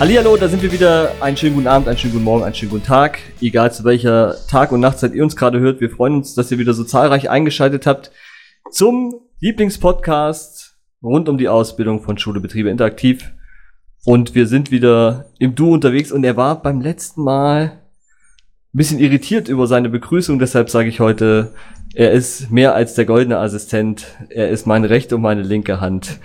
Hallihallo, da sind wir wieder. Einen schönen guten Abend, einen schönen guten Morgen, einen schönen guten Tag. Egal zu welcher Tag- und Nachtzeit ihr uns gerade hört. Wir freuen uns, dass ihr wieder so zahlreich eingeschaltet habt zum Lieblingspodcast rund um die Ausbildung von Schule Betriebe Interaktiv. Und wir sind wieder im Du unterwegs und er war beim letzten Mal ein bisschen irritiert über seine Begrüßung. Deshalb sage ich heute, er ist mehr als der goldene Assistent. Er ist meine rechte und meine linke Hand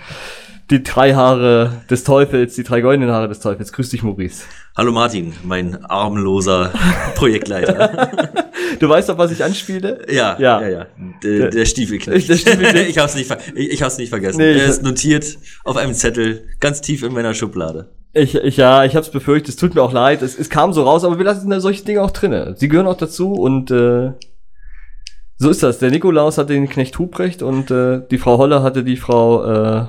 die drei Haare des Teufels, die drei goldenen Haare des Teufels. Grüß dich, Maurice. Hallo Martin, mein armloser Projektleiter. du weißt doch, was ich anspiele? Ja, ja, ja. ja. Der, der Stiefelknecht. Der Stiefelknecht. ich hab's nicht, ich, ich hab's nicht vergessen. Nee, er ist notiert auf einem Zettel, ganz tief in meiner Schublade. Ich, ich, ja, ich hab's befürchtet, es tut mir auch leid, es, es kam so raus, aber wir lassen solche Dinge auch drinne. Sie gehören auch dazu und äh, so ist das. Der Nikolaus hatte den Knecht Hubrecht und äh, die Frau Holler hatte die Frau äh,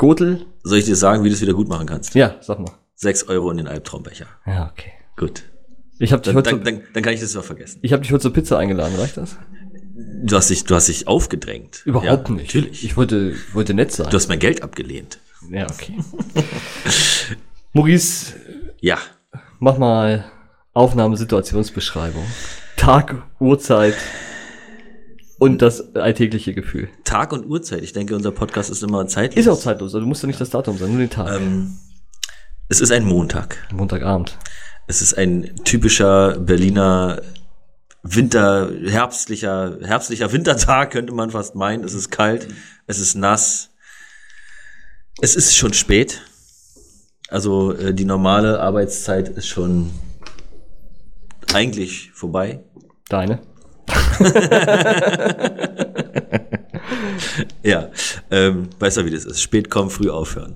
Gotel. Soll ich dir sagen, wie du es wieder gut machen kannst? Ja, sag mal. Sechs Euro in den Albtraumbecher. Ja, okay. Gut. Ich hab dich dann, dann, dann, dann kann ich das mal vergessen. Ich habe dich heute zur Pizza eingeladen, reicht das? Du hast dich, du hast dich aufgedrängt. Überhaupt ja, nicht. Natürlich. Ich wollte, wollte nett sein. Du hast mein Geld abgelehnt. Ja, okay. Maurice. Ja. Mach mal Aufnahmesituationsbeschreibung. Tag, Uhrzeit, und das alltägliche Gefühl. Tag und Uhrzeit. Ich denke, unser Podcast ist immer zeitlos. Ist auch zeitlos. Also du musst ja nicht das Datum sein, nur den Tag. Ähm, es ist ein Montag. Montagabend. Es ist ein typischer Berliner Winter, herbstlicher, herbstlicher Wintertag, könnte man fast meinen. Es ist kalt, es ist nass. Es ist schon spät. Also äh, die normale Arbeitszeit ist schon eigentlich vorbei. Deine? ja, ähm, weißt du, wie das ist. Spät kommen, früh aufhören.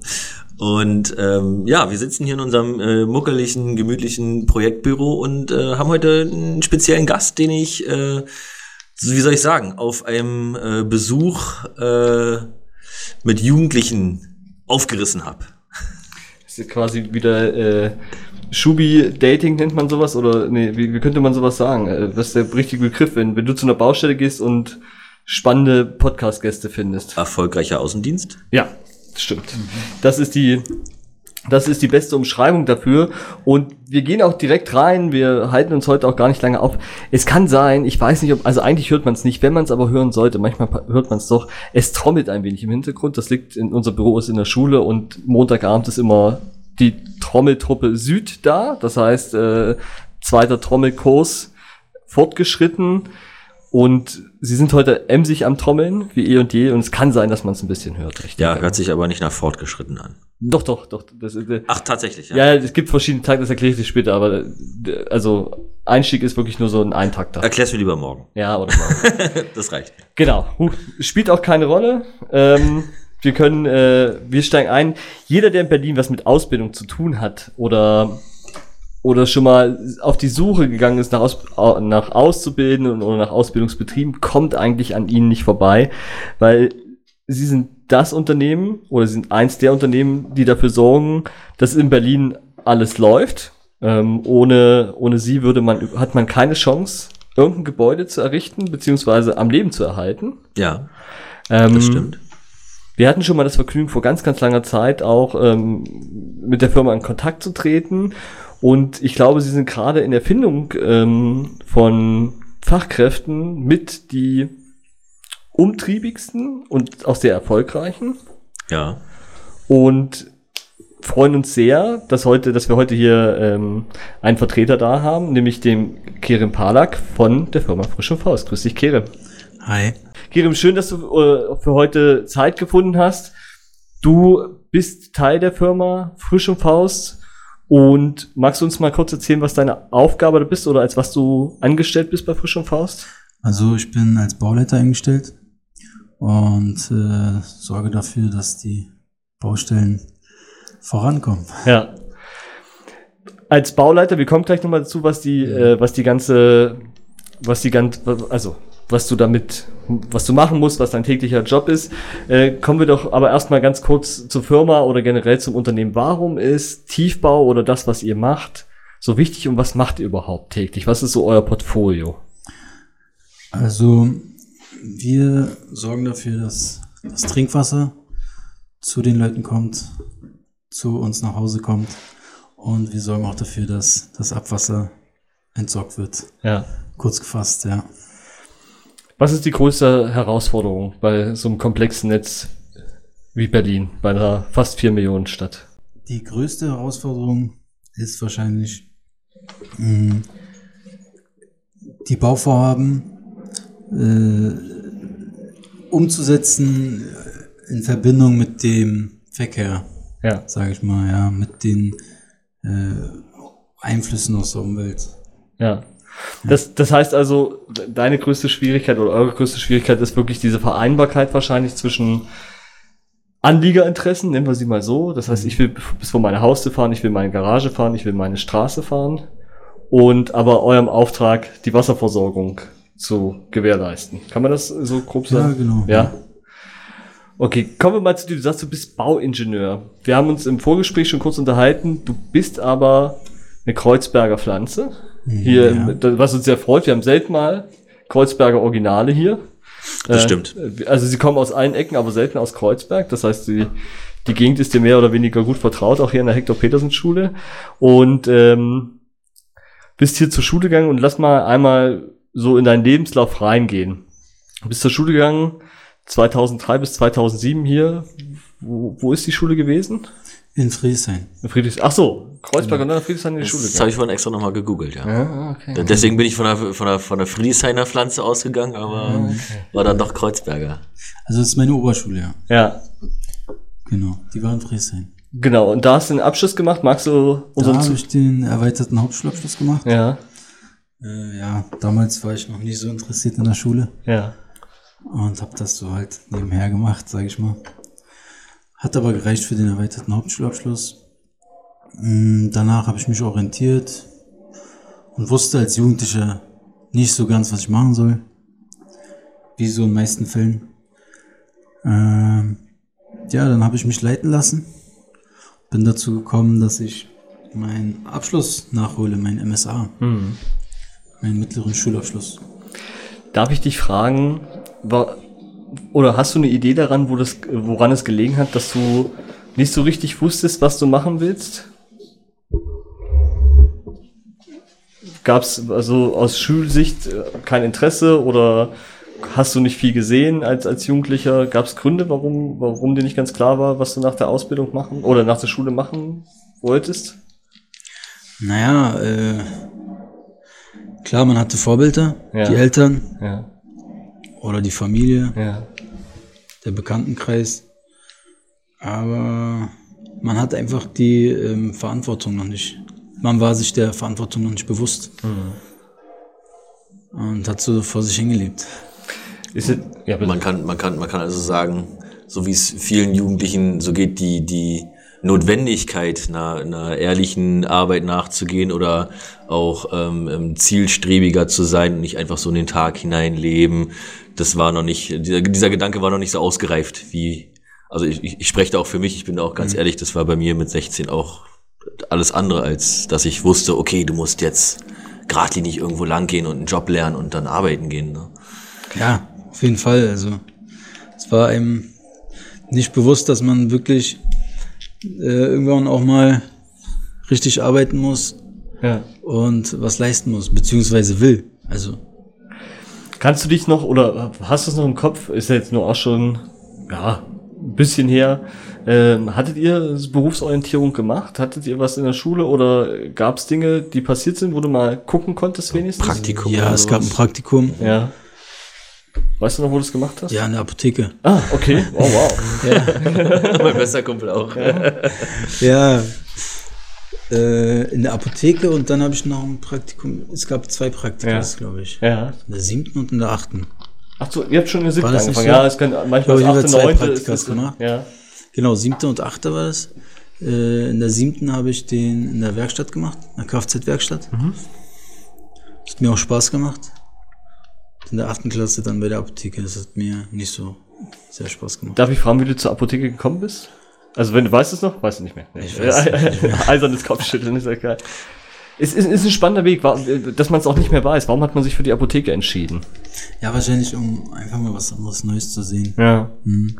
Und ähm, ja, wir sitzen hier in unserem äh, muckeligen, gemütlichen Projektbüro und äh, haben heute einen speziellen Gast, den ich, äh, wie soll ich sagen, auf einem äh, Besuch äh, mit Jugendlichen aufgerissen habe. Das ist quasi wieder äh, Schubi-Dating nennt man sowas oder nee, wie, wie könnte man sowas sagen? Äh, was ist der richtige Begriff, wenn, wenn du zu einer Baustelle gehst und spannende Podcast-Gäste findest? Erfolgreicher Außendienst? Ja, stimmt. Das ist die das ist die beste Umschreibung dafür. Und wir gehen auch direkt rein. Wir halten uns heute auch gar nicht lange auf. Es kann sein, ich weiß nicht, ob, also eigentlich hört man es nicht, wenn man es aber hören sollte. Manchmal hört man es doch. Es trommelt ein wenig im Hintergrund. Das liegt in unser Büro ist in der Schule und Montagabend ist immer die Trommeltruppe Süd da. Das heißt, äh, zweiter Trommelkurs fortgeschritten. Und sie sind heute emsig am Trommeln, wie eh und je. Und es kann sein, dass man es ein bisschen hört. Richtig? Ja, hört sich aber nicht nach fortgeschritten an. Doch, doch, doch. Das, äh, Ach, tatsächlich, ja. Ja, es gibt verschiedene Takte, das erkläre ich dir später, aber äh, also Einstieg ist wirklich nur so ein Eintakter. Erklär's mir lieber morgen. Ja, oder morgen. das reicht. Genau. Spielt auch keine Rolle. Ähm, wir können, äh, wir steigen ein. Jeder, der in Berlin was mit Ausbildung zu tun hat oder oder schon mal auf die Suche gegangen ist nach, Aus, nach Auszubildenden oder nach Ausbildungsbetrieben, kommt eigentlich an ihnen nicht vorbei, weil sie sind das Unternehmen oder sie sind eins der Unternehmen, die dafür sorgen, dass in Berlin alles läuft. Ähm, ohne, ohne sie würde man, hat man keine Chance, irgendein Gebäude zu errichten, beziehungsweise am Leben zu erhalten. Ja. Ähm, das stimmt. Wir hatten schon mal das Vergnügen, vor ganz, ganz langer Zeit auch ähm, mit der Firma in Kontakt zu treten. Und ich glaube, sie sind gerade in der Findung ähm, von Fachkräften mit die umtriebigsten und auch sehr erfolgreichen. Ja. Und freuen uns sehr, dass heute, dass wir heute hier ähm, einen Vertreter da haben, nämlich den Kerem Palak von der Firma Frisch und Faust. Grüß dich, Kerem. Hi. Kerem, schön, dass du äh, für heute Zeit gefunden hast. Du bist Teil der Firma Frisch und Faust und magst du uns mal kurz erzählen, was deine Aufgabe da bist oder als was du angestellt bist bei Frisch und Faust? Also ich bin als Bauleiter eingestellt und äh, sorge dafür, dass die Baustellen vorankommen. Ja. Als Bauleiter, wir kommen gleich nochmal dazu, was die, äh, was die ganze, was die ganze, also was du damit, was du machen musst, was dein täglicher Job ist. Äh, kommen wir doch aber erstmal ganz kurz zur Firma oder generell zum Unternehmen. Warum ist Tiefbau oder das, was ihr macht, so wichtig und was macht ihr überhaupt täglich? Was ist so euer Portfolio? Also, wir sorgen dafür, dass das Trinkwasser zu den Leuten kommt, zu uns nach Hause kommt Und wir sorgen auch dafür, dass das Abwasser entsorgt wird. Ja. Kurz gefasst, ja. Was ist die größte Herausforderung bei so einem komplexen Netz wie Berlin, bei einer fast vier Millionen Stadt? Die größte Herausforderung ist wahrscheinlich mh, die Bauvorhaben äh, umzusetzen in Verbindung mit dem Verkehr, Ja. sage ich mal, ja, mit den äh, Einflüssen aus der Umwelt. Ja. Das, das heißt also, deine größte Schwierigkeit oder eure größte Schwierigkeit ist wirklich diese Vereinbarkeit wahrscheinlich zwischen Anliegerinteressen, nennen wir sie mal so. Das heißt, ich will bis vor meine Haustür fahren, ich will meine Garage fahren, ich will meine Straße fahren und aber eurem Auftrag die Wasserversorgung zu gewährleisten. Kann man das so grob Ja, sagen? genau. Ja. Okay, kommen wir mal zu dir. Du sagst, du bist Bauingenieur. Wir haben uns im Vorgespräch schon kurz unterhalten. Du bist aber eine Kreuzberger Pflanze. Hier, Ja. was uns sehr freut. Wir haben selten mal Kreuzberger Originale hier. Das Äh, stimmt. Also sie kommen aus allen Ecken, aber selten aus Kreuzberg. Das heißt, die, die Gegend ist dir mehr oder weniger gut vertraut, auch hier in der Hector-Petersen-Schule. Und ähm, bist hier zur Schule gegangen und lass mal einmal so in deinen Lebenslauf reingehen. Du bist zur Schule gegangen, 2003 bis 2007 hier. Wo, wo ist die Schule gewesen? In Friedrichshain. In Friedrichs Ach so, Kreuzberg und dann Friedrichshain in die Schule Das habe ich vorhin extra nochmal gegoogelt, ja. Ja, okay. Deswegen bin ich von der, von der, von der Friedrichshainer Pflanze ausgegangen, aber war dann doch Kreuzberger. Also das ist meine Oberschule, ja. Ja, Genau. Die war in Friedrichshain. genau. Und da hast du einen Abschluss gemacht. Magst du Da unseren habe Zu ich den erweiterten Hauptschulabschluss gemacht. Ja, Äh, ja, damals war ich noch nie so interessiert in der Schule ja. und habe das so halt nebenher gemacht, sage ich mal. Hat aber gereicht für den erweiterten Hauptschulabschluss. Mm, Danach habe ich mich orientiert und wusste als Jugendlicher nicht so ganz, was ich machen soll. Wie so in den meisten Fällen. Ähm, ja, dann habe ich mich leiten lassen. Bin dazu gekommen, dass ich meinen Abschluss nachhole, mein MSA. Meinen mittleren Schulabschluss. Darf ich dich fragen, oder hast du eine Idee daran, wo das, woran es gelegen hat, dass du nicht so richtig wusstest, was du machen willst? Gab es also aus Schulsicht äh, kein Interesse oder hast du nicht viel gesehen als, als Jugendlicher? Gab es Gründe, warum, warum dir nicht ganz klar war, was du nach der Ausbildung machen oder nach der Schule machen wolltest? Naja, äh, klar, man hatte Vorbilder, Ja. die Eltern Ja, oder die Familie, ja, der Bekanntenkreis. Aber man hat einfach die ähm, Verantwortung noch nicht. Man war sich der Verantwortung noch nicht bewusst. Und hat so vor sich hingelebt. Ist es, ja. Man kann, man kann, man kann also sagen, so wie es vielen Jugendlichen so geht, die, die Notwendigkeit, einer, einer ehrlichen Arbeit nachzugehen oder auch ähm, ähm, zielstrebiger zu sein und nicht einfach so in den Tag hinein leben, das war noch nicht, dieser, dieser Gedanke war noch nicht so ausgereift wie, also ich, ich, spreche da auch für mich, ich bin da auch ganz ehrlich, das war bei mir mit 16 auch alles andere, als dass ich wusste, okay, du musst jetzt geradlinig irgendwo lang gehen und einen Job lernen und dann arbeiten gehen. Ne? Ja, auf jeden Fall. Also es war einem nicht bewusst, dass man wirklich äh, irgendwann auch mal richtig arbeiten muss ja. und was leisten muss, beziehungsweise will. Also Kannst du dich noch oder hast du es noch im Kopf? Ist ja jetzt nur auch schon ja ein bisschen her. Ähm, hattet ihr Berufsorientierung gemacht? Hattet ihr was in der Schule oder gab es Dinge, die passiert sind, wo du mal gucken konntest wenigstens? Praktikum. ja, es gab ein. Praktikum. Ja. Weißt du noch, wo du es gemacht hast? Ja, in der Apotheke. Ah, okay. Oh wow. mein bester Kumpel auch. Ja. Äh, in der Apotheke und dann habe ich noch ein Praktikum. Es gab zwei Praktika, Ja. glaube ich. Ja. In der siebten und in der achten. Ach so, ihr habt schon in der siebten War das nicht angefangen. so? Ja, es kann manchmal Ich achte, zwei neunte. Praktikas ist- gemacht. Ja. Genau, siebte und achte war das. Äh, in der siebten habe ich den in der Werkstatt gemacht, in der Kfz-Werkstatt. Hat mir auch Spaß gemacht. In der achten Klasse dann bei der Apotheke. Das hat mir nicht so sehr Spaß gemacht. Darf ich fragen, wie du zur Apotheke gekommen bist? Also wenn du weißt es noch, weißt du nicht mehr. Ich weiß es Eisernes Kopfschütteln ist ja geil. Es ist, ist ein spannender Weg, dass man es auch nicht mehr weiß. Warum hat man sich für die Apotheke entschieden? Ja, wahrscheinlich, um einfach mal was anderes Neues zu sehen. Ja. Mhm.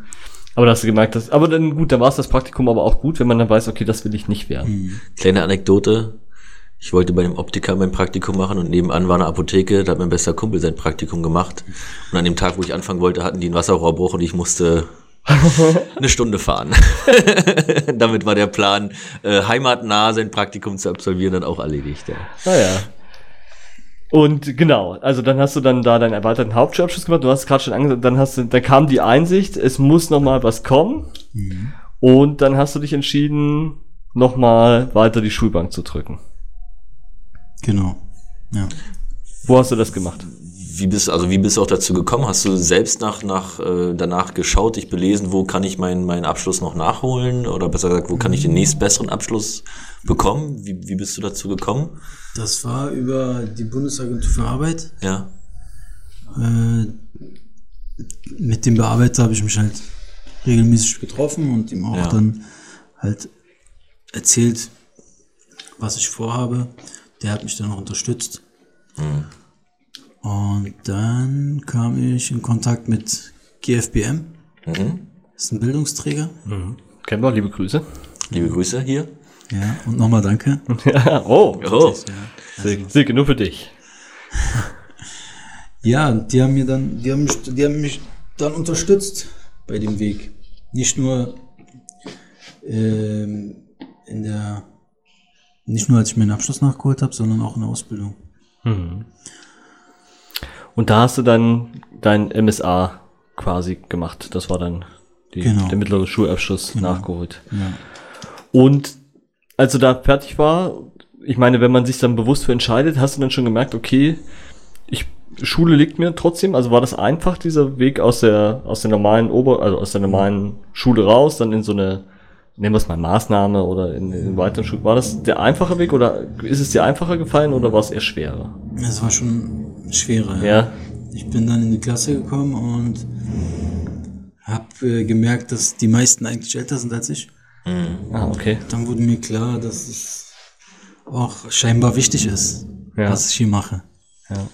Aber da hast du gemerkt, dass, aber dann gut, da war es das Praktikum aber auch gut, wenn man dann weiß, okay, das will ich nicht werden. Mhm. Kleine Anekdote. Ich wollte bei dem Optiker mein Praktikum machen und nebenan war eine Apotheke, da hat mein bester Kumpel sein Praktikum gemacht. Und an dem Tag, wo ich anfangen wollte, hatten die einen Wasserrohrbruch und ich musste eine Stunde fahren. Damit war der Plan, äh, heimatnah sein Praktikum zu absolvieren, dann auch erledigt. Ja. Naja. Und genau, also dann hast du dann da deinen erweiterten Hauptschulabschluss gemacht. Du hast gerade schon angesagt, dann hast du, dann kam die Einsicht, es muss noch mal was kommen. Und dann hast du dich entschieden, noch mal weiter die Schulbank zu drücken. Genau. Ja. Wo hast du das gemacht? Wie bist, also wie bist du auch dazu gekommen? Hast du selbst nach, nach, äh, danach geschaut, dich belesen, wo kann ich meinen, meinen Abschluss noch nachholen? Oder besser gesagt, wo kann ich den nächstbesseren Abschluss bekommen? Wie, wie bist du dazu gekommen? Das war über die Bundesagentur für Arbeit. Ja. Äh, mit dem Bearbeiter habe ich mich halt regelmäßig getroffen und ihm auch Ja. dann halt erzählt, was ich vorhabe. Der hat mich dann auch unterstützt. Und dann kam ich in Kontakt mit GFBM. Mhm. Das ist ein Bildungsträger. Kennen wir, liebe Grüße. Liebe Grüße hier. Ja, und nochmal danke. ja, oh, Oh, Silke, Silke, nur für dich. Ja, die haben mir dann, die haben mich, die haben mich dann unterstützt bei dem Weg. Nicht nur ähm, in der, nicht nur als ich meinen Abschluss nachgeholt habe, sondern auch in der Ausbildung. Und da hast du dann dein MSA quasi gemacht. Das war dann die, Genau. der mittlere Schulabschluss nachgeholt. Ja. Und als du da fertig war, ich meine, wenn man sich dann bewusst für entscheidet, hast du dann schon gemerkt, okay, ich, Schule liegt mir trotzdem, also war das einfach, dieser Weg aus der, aus der normalen Ober, also aus der normalen Schule raus, dann in so eine, nennen wir es mal Maßnahme oder in, in weiteren Schule. War das der einfache Weg oder ist es dir einfacher gefallen oder war es eher schwerer? Es war schon schwerer. Ja. Ich bin dann in die Klasse gekommen und habe äh, gemerkt, dass die meisten eigentlich älter sind als ich. Ah, okay. Dann wurde mir klar, dass es auch scheinbar wichtig ist, Ja. was ich hier mache. Ja.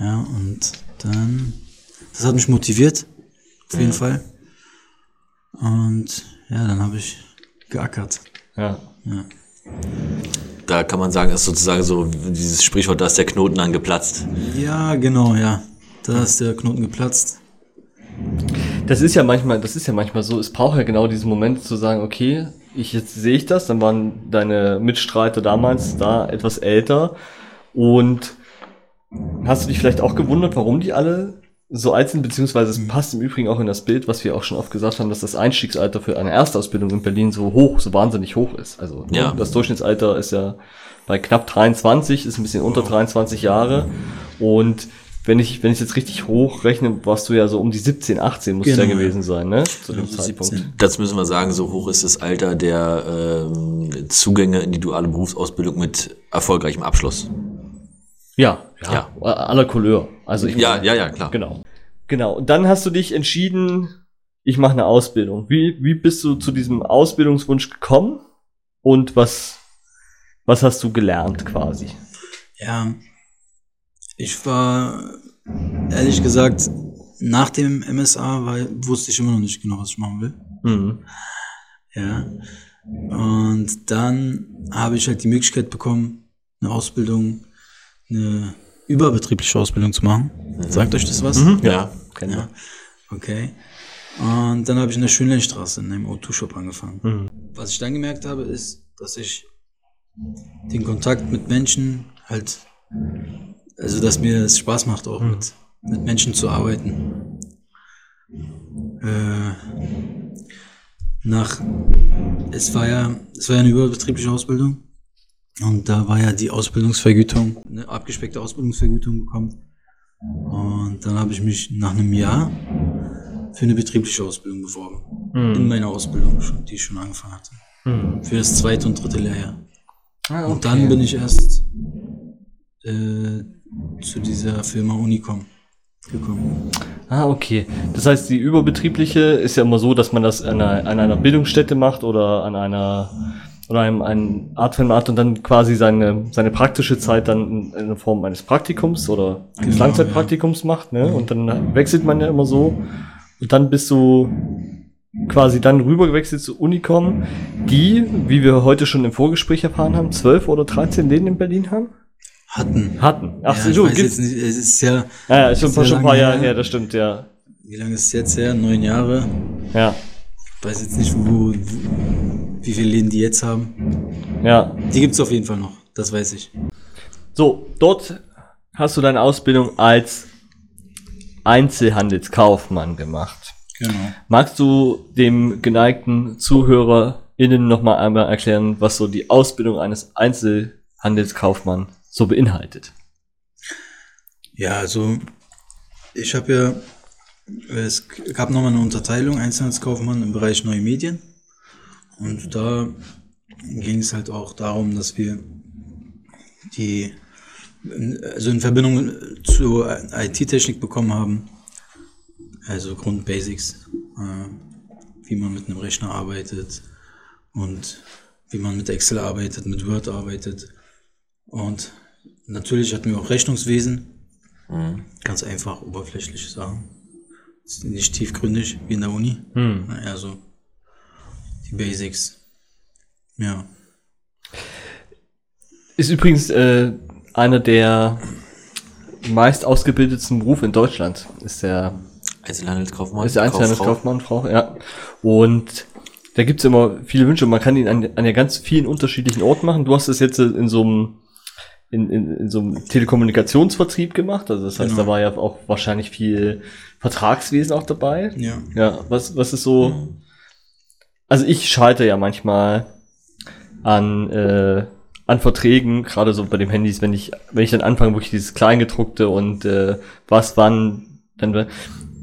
Ja, und dann, das hat mich motiviert, auf jeden Fall. Und ja, dann habe ich geackert. Ja. da kann man sagen, ist sozusagen so dieses Sprichwort, da ist der Knoten dann geplatzt. Ja, genau, ja. Da ist der Knoten geplatzt. Das ist ja manchmal, das ist ja manchmal so, es braucht ja genau diesen Moment zu sagen, okay, ich jetzt sehe ich das, dann waren deine Mitstreiter damals da etwas älter und hast du dich vielleicht auch gewundert, warum die alle so alt sind, beziehungsweise es passt im Übrigen auch in das Bild, was wir auch schon oft gesagt haben, dass das Einstiegsalter für eine Erstausbildung in Berlin so hoch, so wahnsinnig hoch ist. Also ne, Ja. das Durchschnittsalter ist ja bei knapp 23, ist ein bisschen unter 23 Jahre und wenn ich, wenn ich jetzt richtig hochrechne, warst du ja so um die 17, 18 muss es ja Genau, ja. gewesen sein, ne? Zu dem Also Zeitpunkt. 17. Das müssen wir sagen, so hoch ist das Alter der ähm, Zugänge in die duale Berufsausbildung mit erfolgreichem Abschluss. Ja, ja, aller Couleur. Also ich Ja, ja, ja, klar. Genau. Genau. Und dann hast du dich entschieden, ich mache eine Ausbildung. Wie, wie bist du zu diesem Ausbildungswunsch gekommen? Und was, was hast du gelernt quasi? Ja, ich war, ehrlich gesagt, nach dem MSA war, wusste ich immer noch nicht genau, was ich machen will. Mhm. Ja. Und dann habe ich halt die Möglichkeit bekommen, eine Ausbildung, eine überbetriebliche Ausbildung zu machen. Sagt euch das was? Ja. Kennen. Ja. Okay. Und dann habe ich in der Schönleinstraße in einem O2-Shop angefangen. Was ich dann gemerkt habe, ist, dass ich den Kontakt mit Menschen halt, also dass mir es Spaß macht, auch mit, mit Menschen zu arbeiten. Äh, nach, es war ja, es war ja eine überbetriebliche Ausbildung. Und da war ja die Ausbildungsvergütung, eine abgespeckte Ausbildungsvergütung bekommen. Und dann habe ich mich nach einem Jahr für eine betriebliche Ausbildung beworben. In meiner Ausbildung, schon, die ich schon angefangen hatte. Für das zweite und dritte Lehrjahr. Ah, Und dann bin ich erst äh, zu dieser Firma Unicom gekommen. Ah, okay. Das heißt, die überbetriebliche ist ja immer so, dass man das an einer, an einer Bildungsstätte macht oder an einer oder einem, einem Art von Art und dann quasi seine, seine praktische Zeit dann in, in der Form eines Praktikums oder eines Genau, Langzeitpraktikums macht, ne? Und dann wechselt man ja immer so. Und dann bist du quasi dann rübergewechselt zu Unicom, die, wie wir heute schon im Vorgespräch erfahren haben, 12 oder 13 Läden in Berlin haben? Hatten. Hatten. Ach ja, ich so, weiß gibt's. jetzt nicht, es ist ja, Ja, ja, ist schon, schon ein paar Jahre her. her, das stimmt, ja. wie lange ist es jetzt her? Neun Jahre. Ja, Ich weiß jetzt nicht, wo, wie viele Läden die jetzt haben. ja. Die gibt's auf jeden Fall noch, das weiß ich. So, dort hast du deine Ausbildung als Einzelhandelskaufmann gemacht. Genau. Magst du dem geneigten ZuhörerInnen nochmal einmal erklären, was so die Ausbildung eines Einzelhandelskaufmanns so beinhaltet? Ja, also ich habe ja, es gab nochmal eine Unterteilung, Einzelhandelskaufmann im Bereich Neue Medien. Und da ging es halt auch darum, dass wir die, also in Verbindung zur IT-Technik bekommen haben, also Grundbasics, äh, wie man mit einem Rechner arbeitet und wie man mit Excel arbeitet, mit Word arbeitet. Und natürlich hatten wir auch Rechnungswesen, Ganz einfach, oberflächlich sagen. Ist Nicht tiefgründig wie in der Uni. Hm. Na, Eher so die Basics. Ja. Ist übrigens äh, einer der meist ausgebildetsten Berufe in Deutschland. Ist der, Einzelhandelskaufmann. ist der. Einzelhandelskaufmann, Frau, ja. Und da gibt's immer viele Wünsche. Man kann ihn an, an ja ganz vielen unterschiedlichen Orten machen. Du hast es jetzt in so einem in, in, in so einem Telekommunikationsvertrieb gemacht. Also das heißt, Genau. da war ja auch wahrscheinlich viel Vertragswesen auch dabei. Ja. Ja, was, was ist so. Also ich schalte ja manchmal an, äh, an Verträgen, gerade so bei den Handys, wenn ich, wenn ich dann anfange, wirklich dieses Kleingedruckte und äh, was wann, dann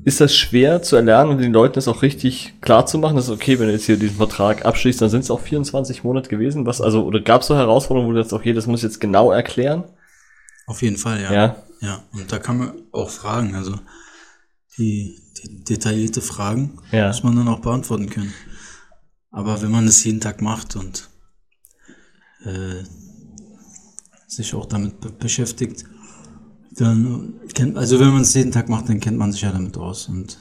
ist das schwer zu erlernen und den Leuten das auch richtig klar zu machen, dass okay, wenn du jetzt hier diesen Vertrag abschließt, dann sind es auch 24 Monate gewesen. Was, also, oder gab es so Herausforderungen, wo du sagst, okay, das muss ich jetzt genau erklären? Auf jeden Fall, ja. Ja. Ja. Und da kann man auch fragen. Also die, die detaillierte Fragen Ja. muss man dann auch beantworten können. Aber wenn man das jeden Tag macht und äh, sich auch damit be beschäftigt, dann kennt, also wenn man es jeden Tag macht, dann kennt man sich ja damit aus und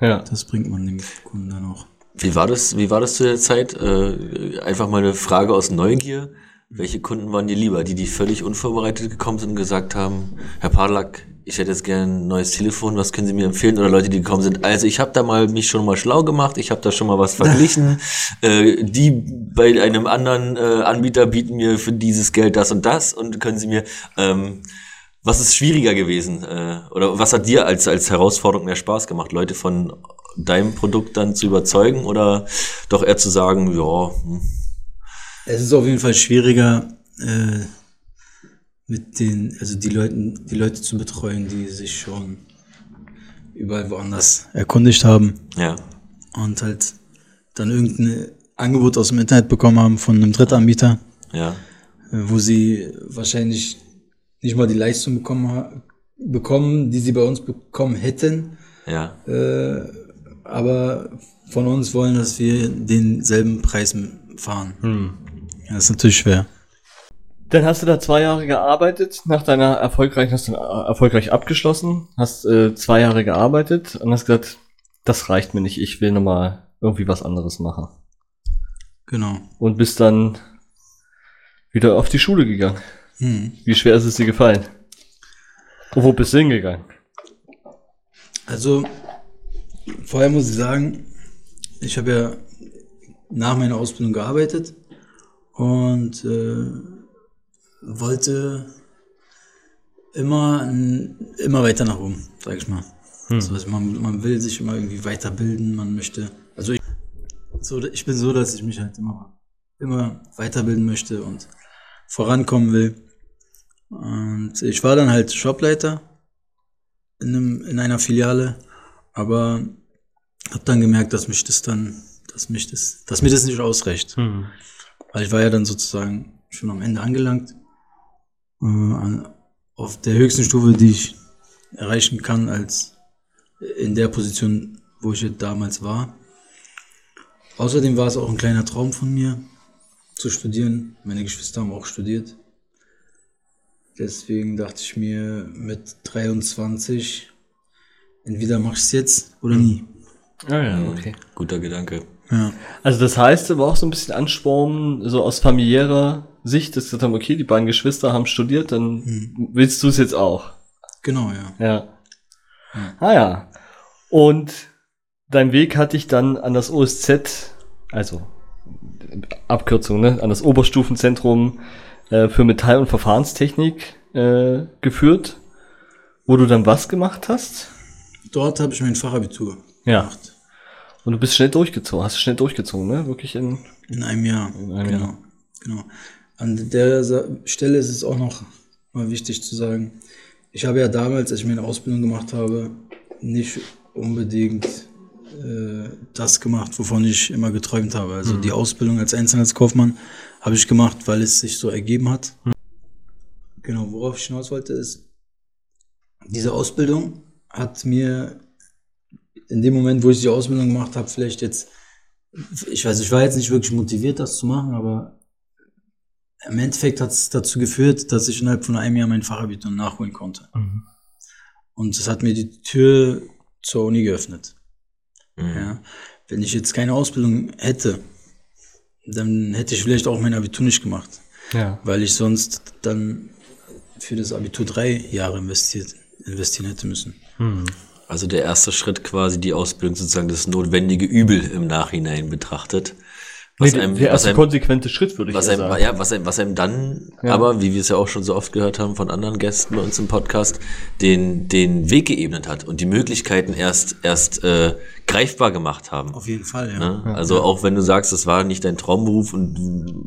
Ja. das bringt man dem Kunden dann auch. Wie war das, wie war das zu der Zeit? Äh, einfach mal eine Frage aus Neugier. Welche Kunden waren dir lieber? Die, die völlig unvorbereitet gekommen sind und gesagt haben, Herr Padlack, ich hätte jetzt gern ein neues Telefon, was können Sie mir empfehlen? Oder Leute, die gekommen sind, also ich habe da mal mich schon mal schlau gemacht, ich habe da schon mal was verglichen. äh, die bei einem anderen äh, Anbieter bieten mir für dieses Geld das und das und können Sie mir, ähm, was ist schwieriger gewesen? Äh, oder was hat dir als, als Herausforderung mehr Spaß gemacht? Leute von deinem Produkt dann zu überzeugen oder doch eher zu sagen, ja, hm, Es ist auf jeden Fall schwieriger, äh, mit den, also die Leuten, die Leute zu betreuen, die sich schon überall woanders erkundigt haben ja, und halt dann irgendein Angebot aus dem Internet bekommen haben von einem Drittanbieter, ja, wo sie wahrscheinlich nicht mal die Leistung bekommen, bekommen, die sie bei uns bekommen hätten, ja. äh, aber von uns wollen, dass wir denselben Preis fahren. Ja, das ist natürlich schwer. Dann hast du da zwei Jahre gearbeitet, nach deiner erfolgreichen, hast du äh, erfolgreich abgeschlossen, hast äh, zwei Jahre gearbeitet und hast gesagt, das reicht mir nicht, ich will nochmal irgendwie was anderes machen. Genau. Und bist dann wieder auf die Schule gegangen. Hm. Wie schwer ist es dir gefallen? Und wo bist du hingegangen? Also, vorher muss ich sagen, ich habe ja nach meiner Ausbildung gearbeitet und äh, wollte immer, immer weiter nach oben, sag ich mal. Also, also man, man will sich immer irgendwie weiterbilden, man möchte, also ich, so, ich bin so, dass ich mich halt immer, immer weiterbilden möchte und vorankommen will. Und ich war dann halt Shopleiter in, einem, in einer Filiale, aber habe dann gemerkt, dass mich das dann, dass mich das, dass mir das nicht ausreicht. Weil ich war ja dann sozusagen schon am Ende angelangt. Äh, auf der höchsten Stufe, die ich erreichen kann, als in der Position, wo ich damals war. Außerdem war es auch ein kleiner Traum von mir, zu studieren. Meine Geschwister haben auch studiert. Deswegen dachte ich mir mit 23, entweder mach ich es jetzt oder nie. Ah ja, okay. Guter Gedanke. Ja. Also das heißt aber auch so ein bisschen Anspornen, so aus familiärer Sicht, dass sie gesagt haben, okay, die beiden Geschwister haben studiert, dann willst du es jetzt auch. Genau, ja. Ja. Ah ja. Und dein Weg hat dich dann an das OSZ, also Abkürzung, ne, an das Oberstufenzentrum äh, für Metall- und Verfahrenstechnik äh, geführt, wo du dann was gemacht hast? Dort habe ich mein Fachabitur Ja. gemacht. Und du bist schnell durchgezogen, hast schnell durchgezogen, ne? Wirklich in. In einem Jahr. In einem genau. Jahr. genau. An der Stelle ist es auch noch mal wichtig zu sagen, ich habe ja damals, als ich meine Ausbildung gemacht habe, nicht unbedingt äh, das gemacht, wovon ich immer geträumt habe. Also die Ausbildung als Einzelhandelskaufmann habe ich gemacht, weil es sich so ergeben hat. Genau, worauf ich hinaus wollte, ist, diese Ausbildung hat mir in dem Moment, wo ich die Ausbildung gemacht habe, vielleicht jetzt ich weiß, ich war jetzt nicht wirklich motiviert, das zu machen, aber im Endeffekt hat es dazu geführt, dass ich innerhalb von einem Jahr mein Fachabitur nachholen konnte. Und das hat mir die Tür zur Uni geöffnet. Ja. Wenn ich jetzt keine Ausbildung hätte, dann hätte ich vielleicht auch mein Abitur nicht gemacht, Ja. weil ich sonst dann für das Abitur drei Jahre investiert, investieren hätte müssen. Also der erste Schritt quasi die Ausbildung sozusagen das notwendige Übel im Nachhinein betrachtet. Nee, Was einem, der was erste einem, konsequente Schritt, würde ich was einem, sagen. ja, was einem, was einem dann, Ja. aber wie wir es ja auch schon so oft gehört haben von anderen Gästen bei uns im Podcast, den, den Weg geebnet hat und die Möglichkeiten erst, erst äh, greifbar gemacht haben. Auf jeden Fall, ja. Ne? Also auch wenn du sagst, das war nicht dein Traumberuf und du-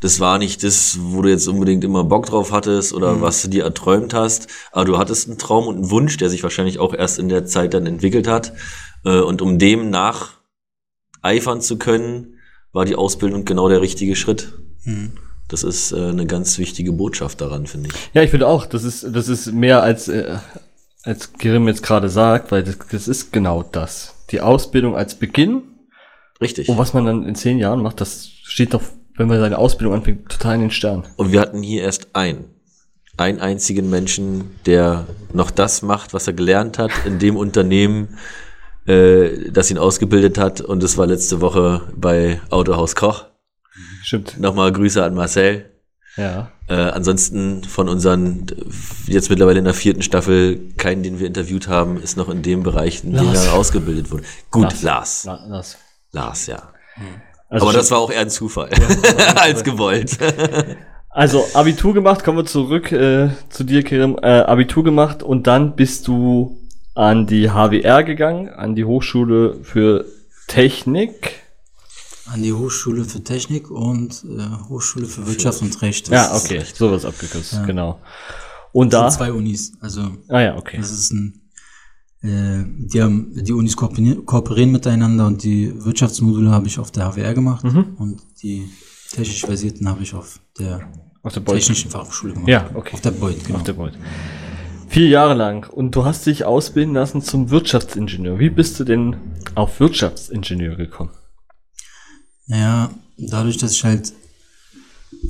das war nicht das, wo du jetzt unbedingt immer Bock drauf hattest oder was du dir erträumt hast, aber du hattest einen Traum und einen Wunsch, der sich wahrscheinlich auch erst in der Zeit dann entwickelt hat. Äh, Und um dem nacheifern zu können, war die Ausbildung genau der richtige Schritt. Das ist äh, eine ganz wichtige Botschaft daran, finde ich. Ja, ich finde auch, das ist, das ist mehr als, äh, als Grimm jetzt gerade sagt, weil das, das ist genau das. Die Ausbildung als Beginn Richtig. und was man dann in zehn Jahren macht, das steht doch, wenn man seine Ausbildung anfängt, total in den Sternen. Und wir hatten hier erst einen. Einen einzigen Menschen, der noch das macht, was er gelernt hat in dem Unternehmen, äh, das ihn ausgebildet hat. Und das war letzte Woche bei Autohaus Koch. Stimmt. Nochmal Grüße an Marcel. Ja. Äh, ansonsten von unseren, jetzt mittlerweile in der vierten Staffel, keinen, den wir interviewt haben, ist noch in dem Bereich, in dem Lars. er ausgebildet wurde. Gut, Lars. Na, das. Lars, ja. Also, Aber das war auch eher ein Zufall, als gewollt. also Abitur gemacht, kommen wir zurück äh, zu dir, Kerem. Äh, Abitur gemacht und dann bist du an die HWR gegangen, an die Hochschule für Technik. An die Hochschule für Technik und äh, Hochschule für Wirtschaft und Recht. Das Ja, okay, sowas abgekürzt, genau. Und da. Das sind zwei Unis. Also Ah ja, okay. das ist ein, äh, die haben die Unis kooperieren, kooperieren miteinander und die Wirtschaftsmodule habe ich auf der HWR gemacht Mhm. und die technisch versierten habe ich auf der Auf der. Technischen Fachhochschule gemacht. Ja, okay. Auf der Beuth, genau. Auf der Beut. Vier Jahre lang. Und du hast dich ausbilden lassen zum Wirtschaftsingenieur. Wie bist du denn auf Wirtschaftsingenieur gekommen? Naja, dadurch, dass ich halt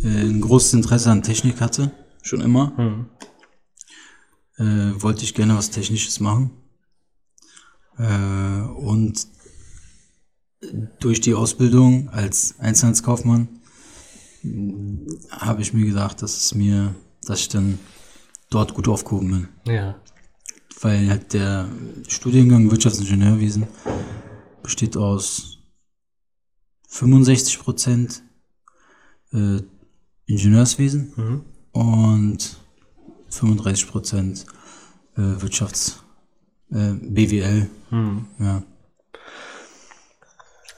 äh, ein großes Interesse an Technik hatte, schon immer, Hm. äh, wollte ich gerne was Technisches machen. Äh, und durch die Ausbildung als Einzelhandelskaufmann mh, habe ich mir gedacht, dass es mir, dass ich dann dort gut aufgehoben bin. Ja. Weil halt der Studiengang Wirtschaftsingenieurwesen besteht aus 65 Prozent äh, Ingenieurswesen und 35 Prozent äh, Wirtschafts äh, BWL. Ja.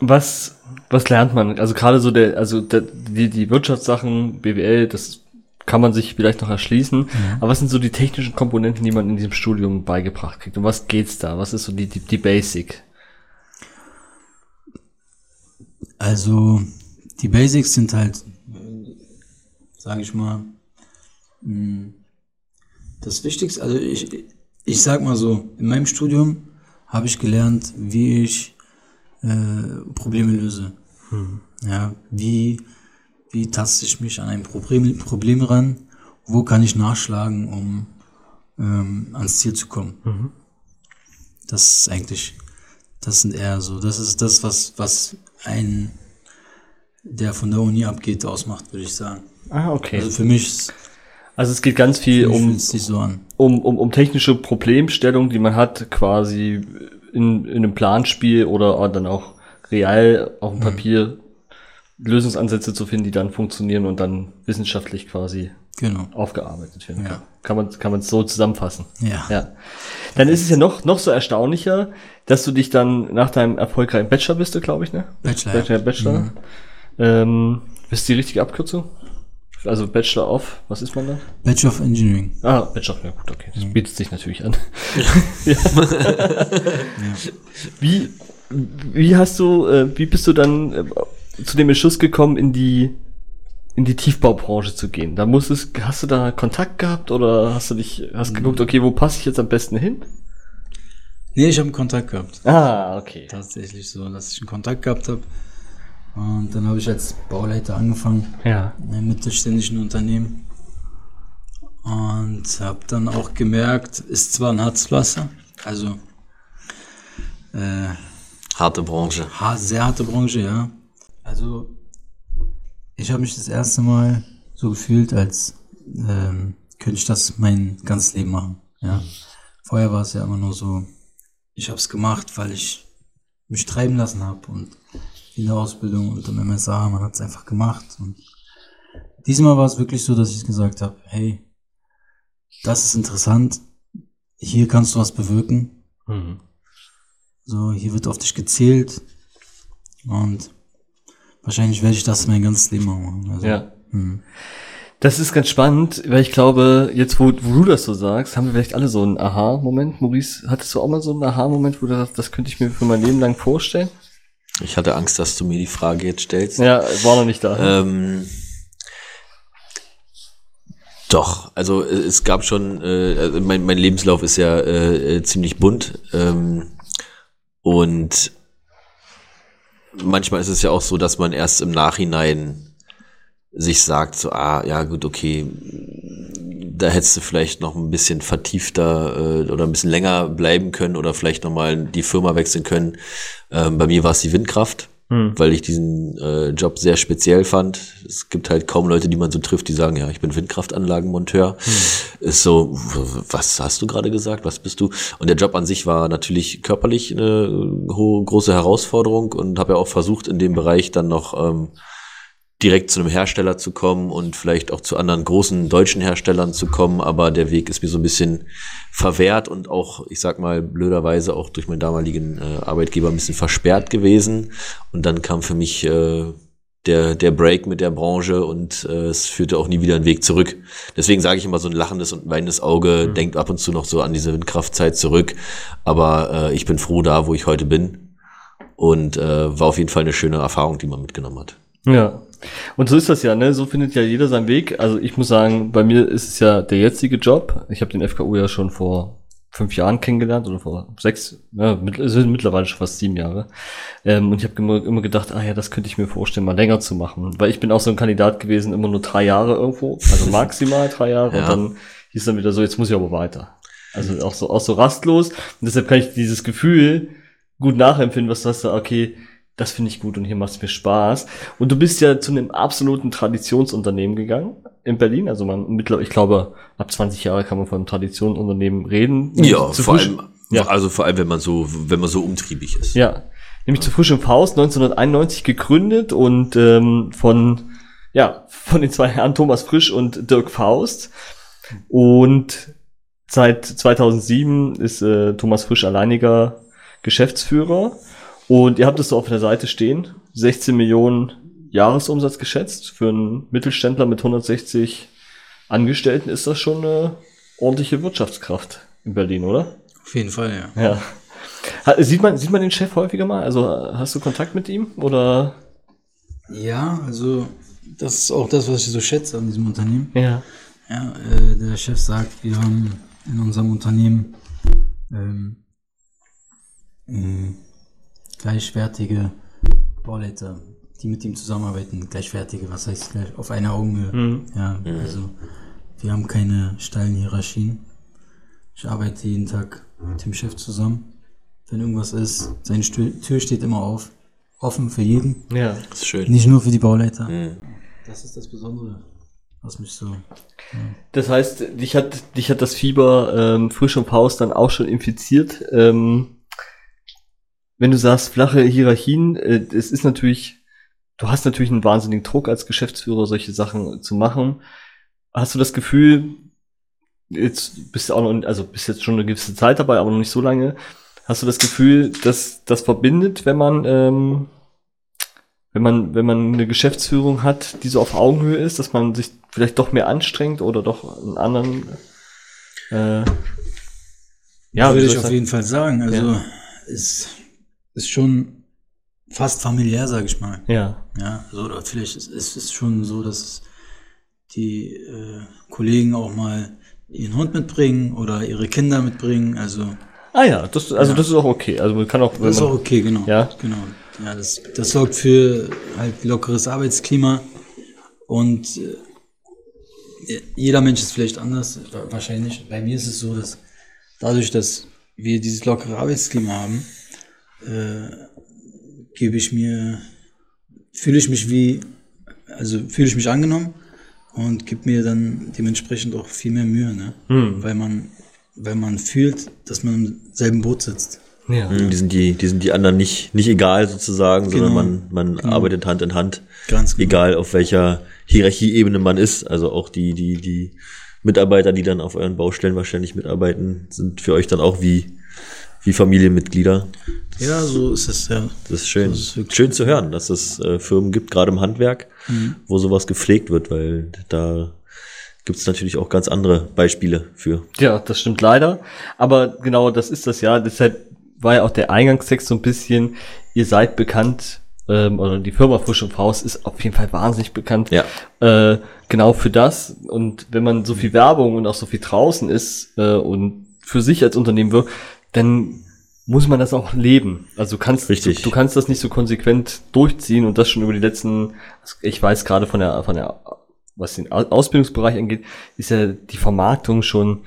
Was, was lernt man? Also gerade so der, also der, die, die Wirtschaftssachen, BWL, das kann man sich vielleicht noch erschließen. Aber was sind so die technischen Komponenten, die man in diesem Studium beigebracht kriegt? Um was geht's da? Was ist so die, die, die Basic? Also die Basics sind halt, sage ich mal, mh, das Wichtigste. Also ich, ich sag mal so, in meinem Studium habe ich gelernt, wie ich äh, Probleme löse. Ja, wie, wie taste ich mich an ein Problem, Problem ran? Wo kann ich nachschlagen, um ähm, ans Ziel zu kommen? Das ist eigentlich Das sind eher so, das ist das, was, was ein, der von der Uni abgeht, ausmacht, würde ich sagen. Ah, okay. Also für mich, ist- Also es geht ganz viel um, so um, um, um technische Problemstellungen, die man hat, quasi in, in einem Planspiel oder dann auch real auf dem Papier Lösungsansätze zu finden, die dann funktionieren und dann wissenschaftlich quasi Genau. aufgearbeitet werden. Ja. Kann man kann man es so zusammenfassen. Ja. Ja. Dann ist es ja noch noch so erstaunlicher, dass du dich dann nach deinem erfolgreichen Bachelor bist glaube ich, ne? Bachelor, ja. Bachelor. Bachelor. Ähm, ist die richtige Abkürzung? Also Bachelor of, was ist man da? Bachelor of Engineering. Ah, Bachelor, ja gut, okay. Das bietet sich natürlich an. ja. Wie, wie hast du, äh, wie bist du dann äh, zu dem Entschluss gekommen, in die, in die Tiefbaubranche zu gehen? Da musstest, hast du da Kontakt gehabt oder hast du dich, hast geguckt, okay, wo passe ich jetzt am besten hin? Nee, ich habe einen Kontakt gehabt. Ah, okay. Tatsächlich so, dass ich einen Kontakt gehabt habe. Und dann habe ich als Bauleiter angefangen. Ja. in einem mittelständischen Unternehmen. Und habe dann auch gemerkt, ist zwar ein Harzpflaster, also äh, Harte Branche. ha- sehr harte Branche, ja. Also ich habe mich das erste Mal so gefühlt, als ähm, könnte ich das mein ganzes Leben machen. Ja. Vorher war es ja immer nur so, ich habe es gemacht, weil ich mich treiben lassen habe und in der Ausbildung und im MSA, man hat es einfach gemacht. Und diesmal war es wirklich so, dass ich gesagt habe, hey, das ist interessant, hier kannst du was bewirken. Mhm. So, hier wird auf dich gezählt. Und wahrscheinlich werde ich das mein ganzes Leben lang machen. Also, Ja. hm. Das ist ganz spannend, weil ich glaube, jetzt wo, wo du das so sagst, haben wir vielleicht alle so einen Aha-Moment. Maurice, hattest du auch mal so einen Aha-Moment, wo du sagst, das könnte ich mir für mein Leben lang vorstellen? Ich hatte Angst, dass du mir die Frage jetzt stellst. Ja, war noch nicht da. Ähm, doch, also äh, es gab schon, äh, also mein, mein Lebenslauf ist ja äh, äh, ziemlich bunt ähm, und manchmal ist es ja auch so, dass man erst im Nachhinein sich sagt, so, ah, ja gut, okay, da hättest du vielleicht noch ein bisschen vertiefter äh, oder ein bisschen länger bleiben können oder vielleicht nochmal die Firma wechseln können. Ähm, bei mir war es die Windkraft, weil ich diesen äh, Job sehr speziell fand. Es gibt halt kaum Leute, die man so trifft, die sagen, ja, ich bin Windkraftanlagenmonteur. Ist so, was hast du gerade gesagt? Was bist du? Und der Job an sich war natürlich körperlich eine hohe, große Herausforderung und habe ja auch versucht, in dem Bereich dann noch ähm, direkt zu einem Hersteller zu kommen und vielleicht auch zu anderen großen deutschen Herstellern zu kommen, aber der Weg ist mir so ein bisschen verwehrt und auch, ich sag mal, blöderweise auch durch meinen damaligen äh, Arbeitgeber ein bisschen versperrt gewesen. Und dann kam für mich äh, der, der Break mit der Branche und äh, es führte auch nie wieder einen Weg zurück. Deswegen sage ich immer, so ein lachendes und weinendes Auge denkt ab und zu noch so an diese Windkraftzeit zurück. Aber äh, ich bin froh da, wo ich heute bin. Und äh, war auf jeden Fall eine schöne Erfahrung, die man mitgenommen hat. Ja. Und so ist das ja, ne? So findet ja jeder seinen Weg. Also ich muss sagen, bei mir ist es ja der jetzige Job. Ich habe den FKU ja schon vor fünf Jahren kennengelernt oder vor sechs, ja, es sind mittlerweile schon fast sieben Jahre. Ähm, und ich habe immer, immer gedacht, ah ja, das könnte ich mir vorstellen, mal länger zu machen. Weil ich bin auch so ein Kandidat gewesen, immer nur drei Jahre irgendwo, also maximal drei Jahre. Ja. Und dann hieß dann wieder so, jetzt muss ich aber weiter. Also auch so, auch so rastlos. Und deshalb kann ich dieses Gefühl gut nachempfinden, was du hast, okay, das finde ich gut und hier macht es mir Spaß. Und du bist ja zu einem absoluten Traditionsunternehmen gegangen in Berlin. Also man mittlerweile, ich glaube, ab 20 Jahre kann man von einem Traditionsunternehmen reden. Ja, Zu vor frisch- allem, Ja. also vor allem, wenn man so, wenn man so umtriebig ist. Ja, nämlich zu Frisch im Faust 1991 gegründet und ähm, von ja von den zwei Herren Thomas Frisch und Dirk Faust und seit 2007 ist äh, Thomas Frisch alleiniger Geschäftsführer und ihr habt es so auf der Seite stehen 16 Millionen Jahresumsatz geschätzt für einen Mittelständler mit 160 Angestellten ist das schon eine ordentliche Wirtschaftskraft in Berlin, oder? Auf jeden Fall, ja. Ja. Ha- Sieht man, sieht man den Chef häufiger mal? Also hast du Kontakt mit ihm? Oder? Ja, also das ist auch das, was ich so schätze an diesem Unternehmen. Ja. Ja, äh, der Chef sagt, wir haben in unserem Unternehmen ähm, mh, gleichwertige Bauleiter, die mit ihm zusammenarbeiten. Gleichwertige, was heißt gleich auf einer Augenhöhe. Ja, also wir haben keine steilen Hierarchien. Ich arbeite jeden Tag mit dem Chef zusammen wenn irgendwas ist. Seine Tür steht immer auf. Offen für jeden. Ja. Das ist schön. Nicht nur für die Bauleiter. Mhm. Das ist das Besondere, was mich so. Das heißt, dich hat, dich hat das Fieber ähm, frisch und Faust dann auch schon infiziert. Ähm, wenn du sagst, flache Hierarchien, äh, es ist natürlich, du hast natürlich einen wahnsinnigen Druck als Geschäftsführer, solche Sachen zu machen. Hast du das Gefühl, jetzt bist du auch noch, also bist jetzt schon eine gewisse Zeit dabei, aber noch nicht so lange. Hast du das Gefühl, dass das verbindet, wenn man, ähm, wenn man, wenn man eine Geschäftsführung hat, die so auf Augenhöhe ist, dass man sich vielleicht doch mehr anstrengt oder doch einen anderen, äh, Ja, würde ich auf sagen? jeden Fall sagen. Also Ja. ist, ist schon fast familiär, sage ich mal. Ja. Ja, so, oder vielleicht ist ist es schon so, dass die äh, Kollegen auch mal ihren Hund mitbringen oder ihre Kinder mitbringen. Also Ah ja, das, also Ja. das ist auch okay. Also man kann auch, das ist auch okay, genau. Ja. genau. Ja, das, das sorgt für halt lockeres Arbeitsklima und äh, jeder Mensch ist vielleicht anders, wa- wahrscheinlich. Bei mir ist es so, dass dadurch, dass wir dieses lockere Arbeitsklima haben, äh, gebe ich mir, fühle ich mich wie, also fühle ich mich angenommen und gebe mir dann dementsprechend auch viel mehr Mühe, ne? Hm. Weil man, weil man fühlt, dass man im selben Boot sitzt. ja. Mhm, Die sind die, die sind die anderen nicht, nicht egal sozusagen, sondern Genau. man, man arbeitet Hand in Hand. Ganz genau. Egal auf welcher Hierarchieebene man ist. Also auch die, die, die Mitarbeiter, die dann auf euren Baustellen wahrscheinlich mitarbeiten, sind für euch dann auch wie, wie Familienmitglieder. Ja, so ist es, ja. Das ist schön. Das ist schön zu hören, dass es äh, Firmen gibt, gerade im Handwerk, Mhm. wo sowas gepflegt wird, weil da gibt es natürlich auch ganz andere Beispiele für. Ja, das stimmt leider. Aber genau das ist das ja. Deshalb war ja auch der Eingangstext so ein bisschen, ihr seid bekannt, ähm, oder die Firma Frisch und Faust ist auf jeden Fall wahnsinnig bekannt. Ja. Äh, genau für das. Und wenn man so viel Werbung und auch so viel draußen ist äh, und für sich als Unternehmen wirkt, dann muss man das auch leben. Also du kannst Richtig. Du, du kannst das nicht so konsequent durchziehen und das schon über die letzten, ich weiß gerade von der von der was den Au- Ausbildungsbereich angeht, ist ja die Vermarktung schon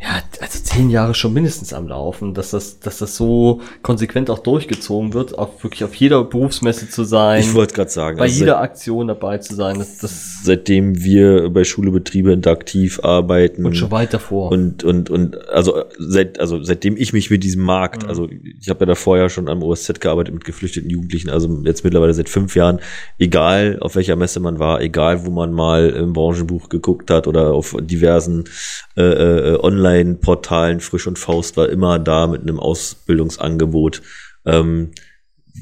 ja, also zehn Jahre schon mindestens am Laufen, dass das, dass das so konsequent auch durchgezogen wird, auch wirklich auf jeder Berufsmesse zu sein, Ich wollte gerade sagen, bei also jeder Aktion dabei zu sein, das, das seitdem wir bei Schulebetriebe interaktiv arbeiten und schon weit davor. und und und also seit also seitdem ich mich mit diesem Markt, Mhm. also ich habe ja davor ja schon am OSZ gearbeitet mit geflüchteten Jugendlichen, also jetzt mittlerweile seit fünf Jahren, egal auf welcher Messe man war, egal wo man mal im Branchenbuch geguckt hat oder auf diversen äh, äh, Online-Portalen, Frisch und Faust war immer da mit einem Ausbildungsangebot. Ähm,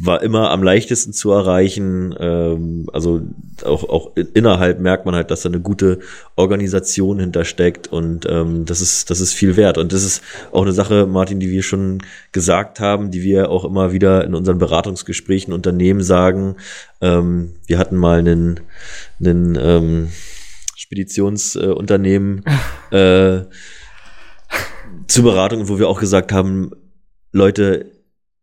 war immer am leichtesten zu erreichen. Ähm, also auch, auch innerhalb merkt man halt, dass da eine gute Organisation hintersteckt und ähm, das ist das ist viel wert. Und das ist auch eine Sache, Martin, die wir schon gesagt haben, die wir auch immer wieder in unseren Beratungsgesprächen Unternehmen sagen. Ähm, wir hatten mal einen, einen ähm, Speditionsunternehmen äh, zur Beratung, wo wir auch gesagt haben, Leute,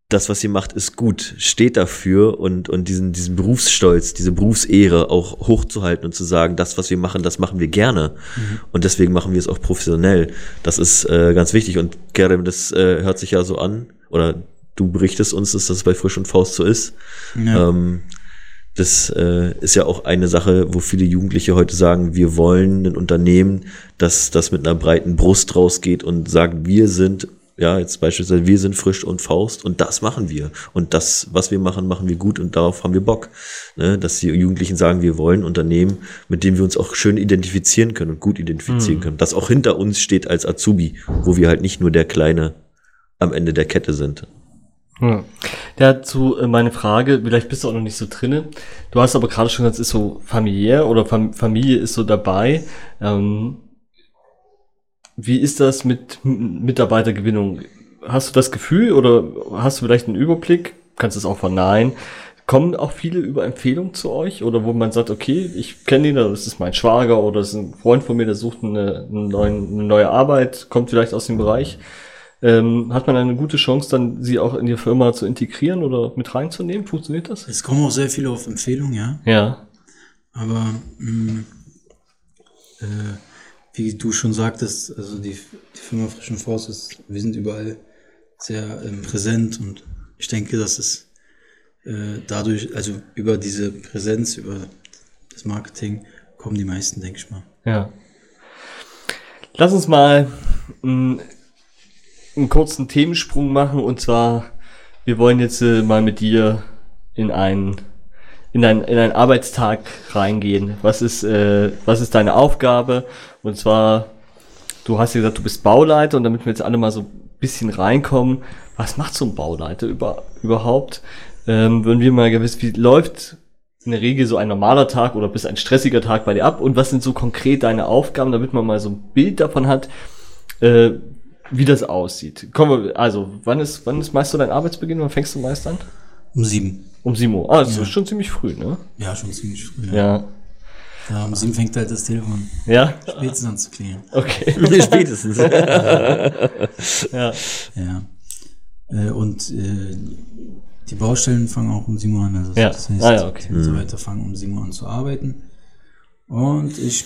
das, was ihr macht, ist gut. Steht dafür und, und diesen, diesen Berufsstolz, diese Berufsehre auch hochzuhalten und zu sagen, das, was wir machen, das machen wir gerne. Und deswegen machen wir es auch professionell. Das ist äh, ganz wichtig. Und Kerem, das äh, hört sich ja so an, oder du berichtest uns, dass das bei Frisch und Faust so ist. Ja. Ähm, das äh, ist ja auch eine Sache, wo viele Jugendliche heute sagen, wir wollen ein Unternehmen, das, das mit einer breiten Brust rausgeht und sagt, wir sind, ja, jetzt beispielsweise, wir sind frisch und Faust und das machen wir. Und das, was wir machen, machen wir gut und darauf haben wir Bock. Ne? Dass die Jugendlichen sagen, wir wollen ein Unternehmen, mit dem wir uns auch schön identifizieren können und gut identifizieren können. Das auch hinter uns steht als Azubi, wo wir halt nicht nur der Kleine am Ende der Kette sind. Hm. Dazu äh, meine Frage, vielleicht bist du auch noch nicht so drinne. Du hast aber gerade schon gesagt, es ist so familiär oder Fam Familie ist so dabei. Ähm, wie ist das mit Mitarbeitergewinnung? Hast du das Gefühl oder hast du vielleicht einen Überblick? Kannst es auch verneinen. Kommen auch viele über Empfehlung zu euch oder wo man sagt, okay, ich kenne ihn, das ist mein Schwager oder das ist ein Freund von mir, der sucht eine, eine, neuen, eine neue Arbeit, kommt vielleicht aus dem Bereich. Ähm, hat man eine gute Chance, dann sie auch in die Firma zu integrieren oder mit reinzunehmen? Funktioniert das? Es kommen auch sehr viele auf Empfehlung, ja. Ja. Aber mh, äh, wie du schon sagtest, also die, die Firma Frischen Forst ist, wir sind überall sehr ähm, präsent und ich denke, dass es äh, dadurch, also über diese Präsenz, über das Marketing, kommen die meisten, denke ich mal. Ja. Lass uns mal einen, einen kurzen Themensprung machen und zwar, wir wollen jetzt äh, mal mit dir in einen in einen, in einen Arbeitstag reingehen. Was ist, äh, was ist deine Aufgabe? Und zwar, du hast ja gesagt, du bist Bauleiter und damit wir jetzt alle mal so ein bisschen reinkommen, was macht so ein Bauleiter über, überhaupt? Ähm, würden wir mal gewiss, wie läuft in der Regel so ein normaler Tag oder bis ein stressiger Tag bei dir ab und was sind so konkret deine Aufgaben, damit man mal so ein Bild davon hat, äh, wie das aussieht. Kommen wir, also, wann ist, wann ist meist so dein Arbeitsbeginn? Wann fängst du meist an? Um sieben. Um 7 Uhr. Ah, das ist schon ziemlich früh, ne? Ja, schon ziemlich früh. Ja. Ja. ja um sieben fängt halt das Telefon Ja? spätestens an zu klingeln. Okay. Spätestens. Ja. Ja. Äh, und äh, die Baustellen fangen auch um 7 Uhr an. Also Ja. das heißt, Ah ja, okay. die Mitarbeiter fangen um 7 Uhr an zu arbeiten. Und ich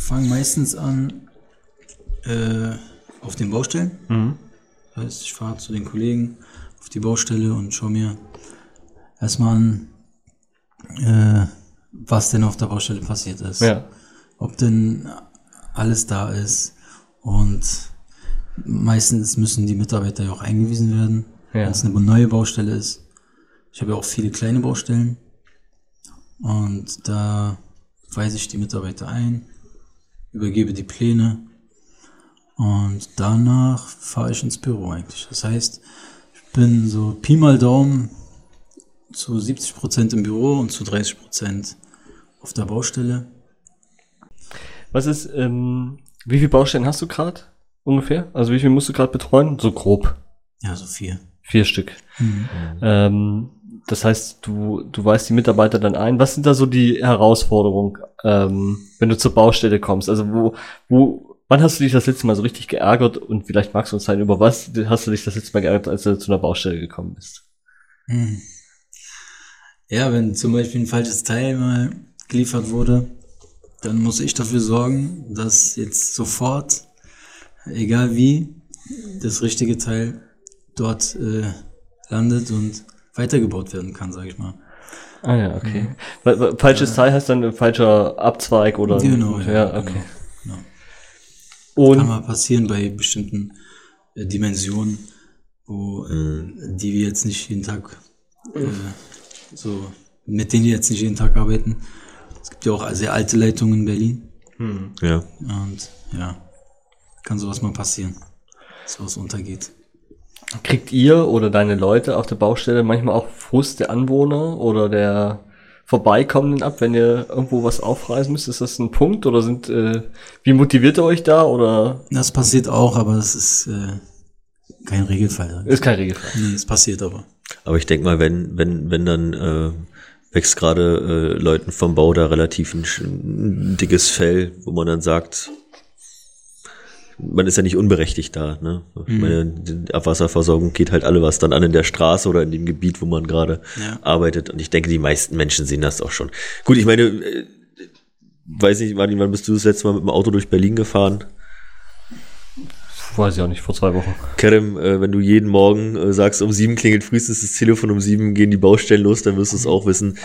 fange meistens an äh, auf den Baustellen. Mhm. Das heißt, ich fahre zu den Kollegen auf die Baustelle und schaue mir erstmal an, äh, was denn auf der Baustelle passiert ist Ja. ob denn alles da ist. Und meistens müssen die Mitarbeiter ja auch eingewiesen werden, Ja. wenn es eine neue Baustelle ist. Ich habe ja auch viele kleine Baustellen. Und da weise ich die Mitarbeiter ein, übergebe die Pläne und danach fahre ich ins Büro eigentlich. Das heißt, ich bin so Pi mal Daumen zu 70 Prozent im Büro und zu 30 Prozent auf der Baustelle. Was ist, ähm, wie viele Baustellen hast du gerade ungefähr? Also wie viel musst du gerade betreuen? So grob. Ja, so vier. Vier Stück. Ähm, das heißt, du, du weist die Mitarbeiter dann ein. Was sind da so die Herausforderungen, ähm, wenn du zur Baustelle kommst? Also wo, wo, wann hast du dich das letzte Mal so richtig geärgert und vielleicht magst du uns sagen, über was hast du dich das letzte Mal geärgert, als du zu einer Baustelle gekommen bist? Hm. Ja, wenn zum Beispiel ein falsches Teil mal geliefert wurde, dann muss ich dafür sorgen, dass jetzt sofort, egal wie, das richtige Teil dort äh, landet und weitergebaut werden kann, sage ich mal. Ah ja, okay. Weil Falsches Teil heißt dann ein falscher Abzweig oder? Genau, ja, ja, okay. Genau. Kann Und mal passieren bei bestimmten äh, Dimensionen, wo äh, die wir jetzt nicht jeden Tag äh, so, mit denen wir jetzt nicht jeden Tag arbeiten. Es gibt ja auch sehr alte Leitungen in Berlin. ja. Und ja, kann sowas mal passieren, dass sowas untergeht. kriegt ihr oder deine Leute auf der Baustelle manchmal auch Frust der Anwohner oder der Vorbeikommenden ab, wenn ihr irgendwo was aufreißen müsst? Ist das ein Punkt oder sind, äh, wie motiviert ihr euch da oder Das passiert auch, aber das ist äh, kein Regelfall. ist kein Regelfall? Nee, es passiert aber. Aber ich denke mal, wenn, wenn, wenn dann äh, wächst gerade äh, Leuten vom Bau da relativ ein, ein dickes Fell, wo man dann sagt, man ist ja nicht unberechtigt da. Ne? Ich meine, die Abwasserversorgung geht halt alle was dann an in der Straße oder in dem Gebiet, wo man gerade Ja. arbeitet. Und ich denke, die meisten Menschen sehen das auch schon. Gut, ich meine, äh, weiß nicht, Martin, wann bist du das letzte Mal mit dem Auto durch Berlin gefahren? Weiß ich auch nicht, vor zwei Wochen. Kerem, äh, wenn du jeden Morgen äh, sagst, um sieben klingelt frühestens das Telefon, um sieben gehen die Baustellen los, dann wirst du es auch wissen.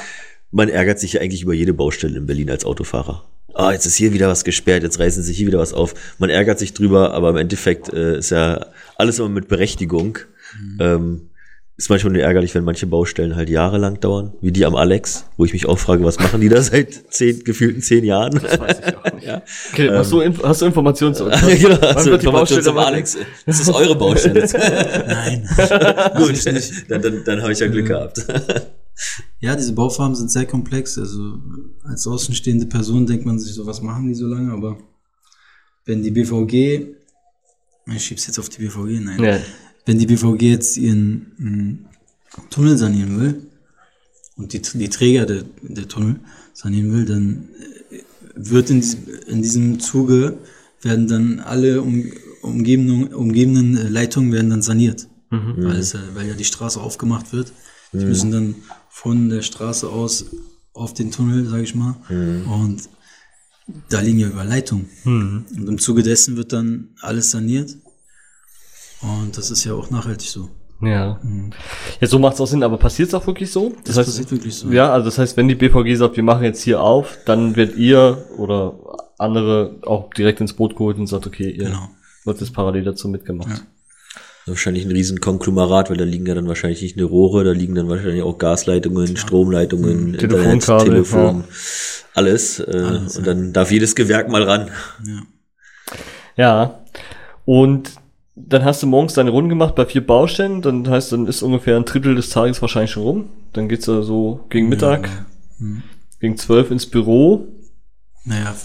Man ärgert sich ja eigentlich über jede Baustelle in Berlin als Autofahrer. Ah, jetzt ist hier wieder was gesperrt, jetzt reißen sich hier wieder was auf. Man ärgert sich drüber, aber im Endeffekt äh, ist ja alles immer mit Berechtigung. Ähm, ist manchmal nur ärgerlich, wenn manche Baustellen halt jahrelang dauern, wie die am Alex, wo ich mich auch frage, was machen die da seit zehn, gefühlten zehn Jahren? Weiß ich auch nicht. Okay, hast, du, hast du Informationen zu uns? genau, Wann wird die Information Baustelle zum Alex. Das ist eure Baustelle. Nein. Gut, dann, dann, dann habe ich ja Glück gehabt. Ja, diese Baufarben sind sehr komplex. Also als außenstehende Person denkt man sich so, was machen die so lange? Aber wenn die BVG, ich schieb's jetzt auf die BVG, nein. Ja. Wenn die BVG jetzt ihren mh, Tunnel sanieren will und die, die Träger der, der Tunnel sanieren will, dann äh, wird in diesem, in diesem Zuge werden dann alle um, umgebenden, umgebenden äh, Leitungen werden dann saniert. Weil, es, ja- weil ja die Straße aufgemacht wird. Die müssen dann von der Straße aus auf den Tunnel, sage ich mal. Und da liegen ja Überleitungen. Und im Zuge dessen wird dann alles saniert. Und das ist ja auch nachhaltig so. Ja. Ja, so macht es auch Sinn, aber passiert es auch wirklich so? Das passiert wirklich so. Ja, also das heißt, wenn die BVG sagt, wir machen jetzt hier auf, dann wird ihr oder andere auch direkt ins Boot geholt und sagt, okay, ihr Genau. wird das parallel dazu mitgemacht. Ja. Wahrscheinlich ein riesen Konglomerat, weil da liegen ja dann wahrscheinlich nicht nur Rohre, da liegen dann wahrscheinlich auch Gasleitungen, Stromleitungen, Internet, Telefonkabel, Telefon, alles. Äh, Alles, und ja. dann darf jedes Gewerk mal ran. Ja. Ja. Und dann hast du morgens deine Runden gemacht bei vier Baustellen, dann heißt, dann ist ungefähr ein Drittel des Tages wahrscheinlich schon rum. Dann geht's ja so gegen Mittag, Hm. gegen zwölf ins Büro. Naja,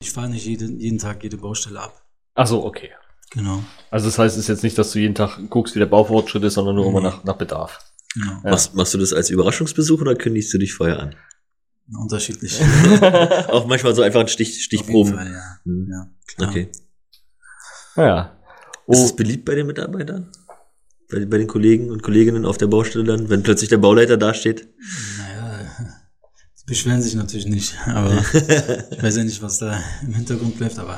ich fahre nicht jeden, jeden Tag jede Baustelle ab. Ach so, okay. Genau. Also das heißt, es ist jetzt nicht, dass du jeden Tag guckst, wie der Baufortschritt ist, sondern nur immer Nee. nach, nach Bedarf. Genau. Ja. Machst, machst du das als Überraschungsbesuch oder kündigst du dich vorher an? Unterschiedlich. Auch manchmal so einfach ein Stich, Auf jeden Stichproben. Fall, ja. Hm. ja klar. Okay. Ja. Ist Oh, es beliebt bei den Mitarbeitern? Bei, bei den Kollegen und Kolleginnen auf der Baustelle dann, wenn plötzlich der Bauleiter dasteht? Naja, die beschweren sich natürlich nicht, aber ich weiß ja nicht, was da im Hintergrund läuft, aber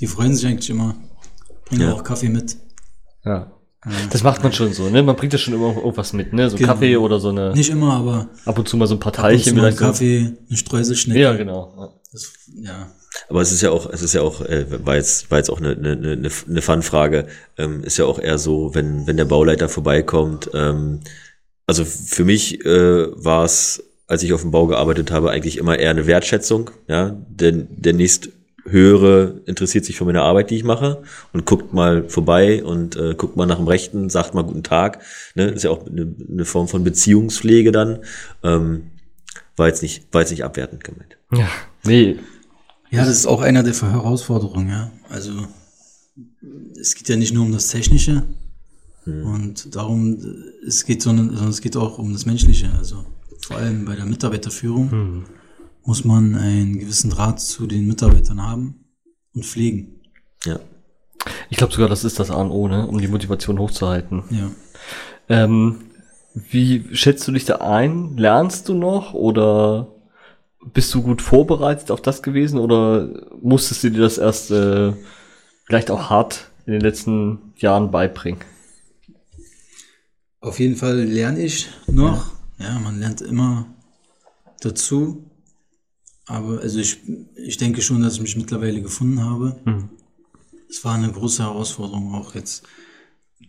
die freuen sich eigentlich immer, bringen Ja. auch Kaffee mit. ja. Äh, Das macht man schon so, ne? Man bringt ja schon immer irgendwas mit, ne? So Genau. Kaffee oder so eine, Nicht immer, aber ab und zu mal so ein paar Teilchen vielleicht. so. Kaffee, eine Streuselschnecke. Ja, genau. Das, ja. Aber es ist ja auch, es ist ja auch, äh, war jetzt, war jetzt auch eine, eine, eine, eine Fun-Frage, ähm, ist ja auch eher so, wenn, wenn der Bauleiter vorbeikommt, ähm, also für mich äh, war es, als ich auf dem Bau gearbeitet habe, eigentlich immer eher eine Wertschätzung, ja, denn der nächst höhere interessiert sich für meine Arbeit, die ich mache und guckt mal vorbei und äh, guckt mal nach dem Rechten, sagt mal guten Tag, ne, ist ja auch eine, eine Form von Beziehungspflege dann, ähm, war jetzt nicht, war jetzt nicht abwertend gemeint. Ja. Nee. ja, das ist auch einer der Herausforderungen, ja. Also es geht ja nicht nur um das Technische und darum, es geht, sondern, sondern es geht auch um das Menschliche. Also vor allem bei der Mitarbeiterführung muss man einen gewissen Draht zu den Mitarbeitern haben und pflegen. Ja. Ich glaube sogar, das ist das A und O, ne? Um die Motivation hochzuhalten. Ja. Ähm, wie schätzt du dich da ein? Lernst du noch oder bist du gut vorbereitet auf das gewesen oder musstest du dir das erst äh, vielleicht auch hart in den letzten Jahren beibringen? Auf jeden Fall lerne ich noch. Ja, man lernt immer dazu. Aber also ich, ich denke schon, dass ich mich mittlerweile gefunden habe. Es war eine große Herausforderung auch jetzt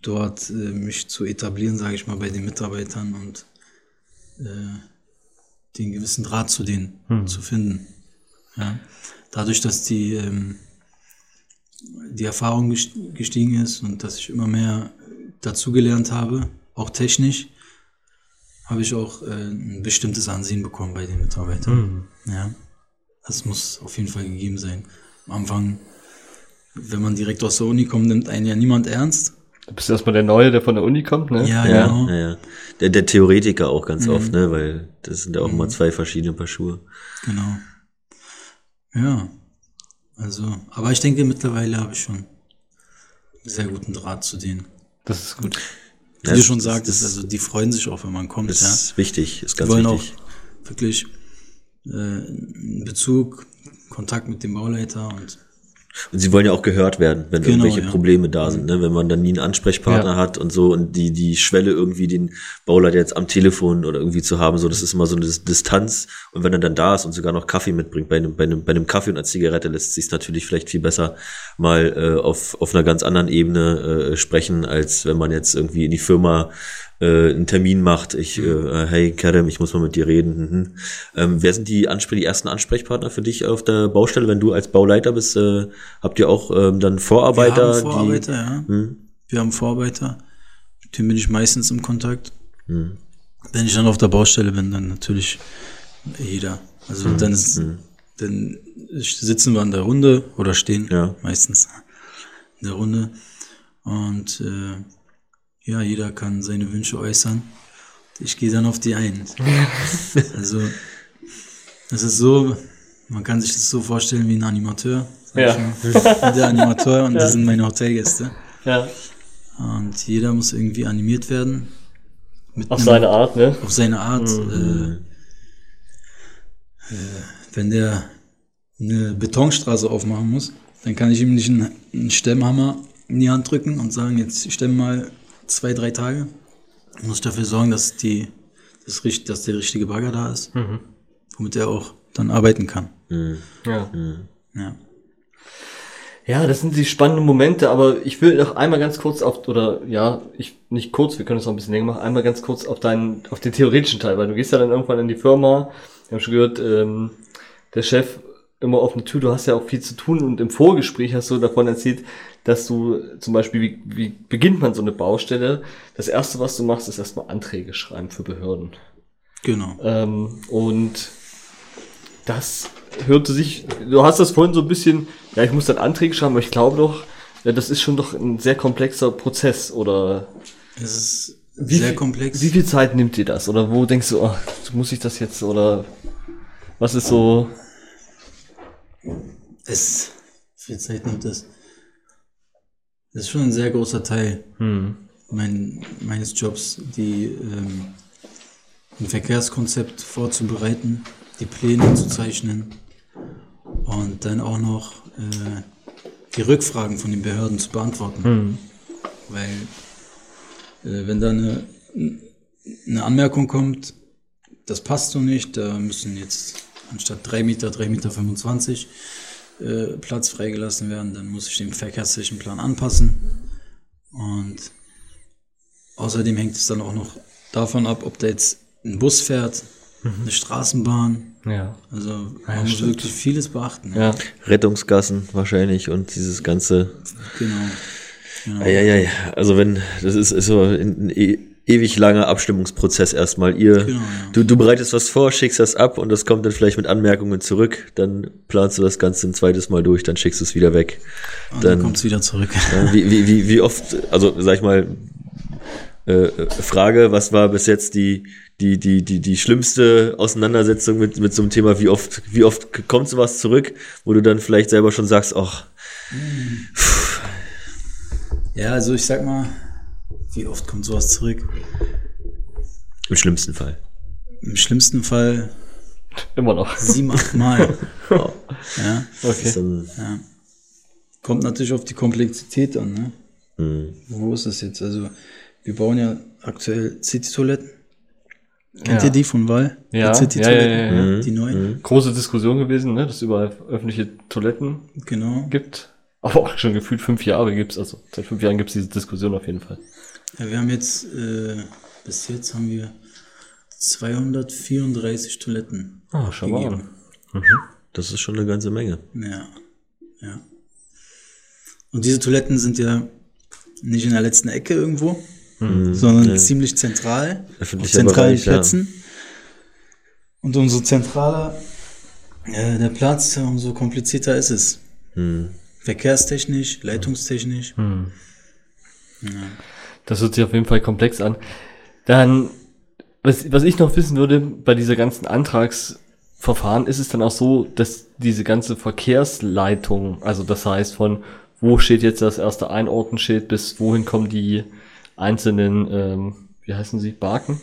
dort äh, mich zu etablieren, sage ich mal, bei den Mitarbeitern und äh, den gewissen Draht zu denen zu finden. Ja. Dadurch, dass die, ähm, die Erfahrung gest- gestiegen ist und dass ich immer mehr dazugelernt habe, auch technisch, habe ich auch äh, ein bestimmtes Ansehen bekommen bei den Mitarbeitern. Ja, das muss auf jeden Fall gegeben sein. Am Anfang, wenn man direkt aus der Uni kommt, nimmt einen ja niemand ernst. Du bist erstmal der Neue, der von der Uni kommt, ne? Ja, Ja, genau. ja, ja. Der, der Theoretiker auch ganz oft, ne, weil das sind ja auch immer zwei verschiedene Paar Schuhe. Genau. Ja, also, aber ich denke, mittlerweile habe ich schon einen sehr guten Draht zu denen. Das ist gut. Wie Ja, du schon sagtest, also die freuen sich auch, wenn man kommt. Das ja. ist wichtig, ist Die ganz wollen wichtig. auch wirklich äh, Bezug, Kontakt mit dem Bauleiter und Und sie wollen ja auch gehört werden, wenn Genau, irgendwelche ja. Probleme da sind, ne? wenn man dann nie einen Ansprechpartner Ja. hat und so und die, die Schwelle irgendwie den Bauleiter jetzt am Telefon oder irgendwie zu haben, so, das ist immer so eine Dis- Distanz und wenn er dann da ist und sogar noch Kaffee mitbringt, bei einem, bei einem, bei einem Kaffee und einer Zigarette lässt sich natürlich vielleicht viel besser mal äh, auf, auf einer ganz anderen Ebene äh, sprechen, als wenn man jetzt irgendwie in die Firma äh, einen Termin macht. Ich, äh, hey Kerem, ich muss mal mit dir reden. Mhm. Ähm, wer sind die, Anspr die ersten Ansprechpartner für dich auf der Baustelle, wenn du als Bauleiter bist? Äh, habt ihr auch ähm, dann Vorarbeiter? wir haben Vorarbeiter, die, ja. Hm? Wir haben Vorarbeiter, mit denen bin ich meistens im Kontakt. Hm. Wenn ich dann auf der Baustelle bin, dann natürlich jeder. Also Hm, dann ist, dann sitzen wir in der Runde oder stehen Ja. meistens in der Runde und äh, ja, jeder kann seine Wünsche äußern. Ich gehe dann auf die ein. also es ist so, man kann sich das so vorstellen wie ein Animateur. Ja. ich mal. Der Animateur und das sind meine Hotelgäste. Ja. Und jeder muss irgendwie animiert werden. Auf einem- seine Art, ne? Auf seine Art. Mhm. Äh, äh, wenn der eine Betonstraße aufmachen muss, dann kann ich ihm nicht einen, einen Stemmhammer in die Hand drücken und sagen, jetzt stemme mal zwei, drei Tage. Muss ich dafür sorgen, dass die, das, richt- dass der richtige Bagger da ist, womit er auch dann arbeiten kann. Ja. Ja. Ja, das sind die spannenden Momente, aber ich will noch einmal ganz kurz auf, oder ja, ich nicht kurz, wir können es noch ein bisschen länger machen, einmal ganz kurz auf deinen, auf den theoretischen Teil, weil du gehst ja dann irgendwann in die Firma, wir haben schon gehört, ähm, der Chef immer auf eine Tür, du hast ja auch viel zu tun und im Vorgespräch hast du davon erzählt, dass du zum Beispiel, wie, wie beginnt man so eine Baustelle? Das erste, was du machst, ist erstmal Anträge schreiben für Behörden. Genau. Ähm, und das hörte sich, du hast das vorhin so ein bisschen, ja, ich muss dann Anträge schreiben, aber ich glaube doch, ja, das ist schon doch ein sehr komplexer Prozess oder Es ist wie sehr viel, komplex. Wie viel Zeit nimmt dir das? Oder wo denkst du, oh, muss ich das jetzt oder was ist so? Es, wie viel Zeit nimmt das? Das ist schon ein sehr großer Teil mein, meines Jobs, die, ähm, ein Verkehrskonzept vorzubereiten, die Pläne zu zeichnen und dann auch noch äh, die Rückfragen von den Behörden zu beantworten. Weil äh, wenn da eine, eine Anmerkung kommt, das passt so nicht, da müssen jetzt anstatt 3 Meter, 3 Meter 25 äh, Platz freigelassen werden, dann muss ich den verkehrstechnischen Plan anpassen. Und außerdem hängt es dann auch noch davon ab, ob da jetzt ein Bus fährt, eine Straßenbahn. Ja. Also man muss wirklich vieles beachten. Ja. Rettungsgassen wahrscheinlich und dieses ganze. Genau. genau. Eieiei. Also wenn, das ist, ist so ein, ein e ewig langer Abstimmungsprozess erstmal. Ihr, Genau, ja. du, du bereitest was vor, schickst das ab und das kommt dann vielleicht mit Anmerkungen zurück. Dann planst du das Ganze ein zweites Mal durch, dann schickst du es wieder weg. Und dann Dann, kommt es wieder zurück. Ja, wie, wie, wie, wie oft, also sag ich mal, äh, äh, Frage, was war bis jetzt die, die, die, die, die schlimmste Auseinandersetzung mit, mit so einem Thema? Wie oft, wie oft kommt sowas zurück, wo du dann vielleicht selber schon sagst, ach, Ja, also ich sag mal, wie oft kommt sowas zurück? im schlimmsten Fall. Im schlimmsten Fall Immer noch. sieben, acht Mal. Ja, Ja. Okay. dann, Kommt natürlich auf die Komplexität an, ne? hm. Wo ist das jetzt? Also, wir bauen ja aktuell City-Toiletten. Kennt Ja. ihr die von Wahl? Ja, Die ja, City-Toiletten? ja, ja, ja. Die neuen? Große Diskussion gewesen, ne, dass es überall öffentliche Toiletten Genau. gibt. Aber auch schon gefühlt fünf Jahre gibt's, also seit fünf Jahren gibt's diese Diskussion auf jeden Fall. Ja, wir haben jetzt, äh, bis jetzt haben wir 234 Toiletten. Ah, schau mal an. das ist schon eine ganze Menge. Ja, ja. Und diese Toiletten sind ja nicht in der letzten Ecke irgendwo, sondern ziemlich zentral, auf Öffentlicher zentralen Bereich, ja. Plätzen. Und umso zentraler äh, der Platz, umso komplizierter ist es. Hm. Verkehrstechnisch, leitungstechnisch. Das hört sich auf jeden Fall komplex an. Dann, was, was ich noch wissen würde, bei dieser ganzen Antragsverfahren ist es dann auch so, dass diese ganze Verkehrsleitung, also das heißt von wo steht jetzt das erste Einordnenschild bis wohin kommen die einzelnen, ähm, wie heißen sie, Barken?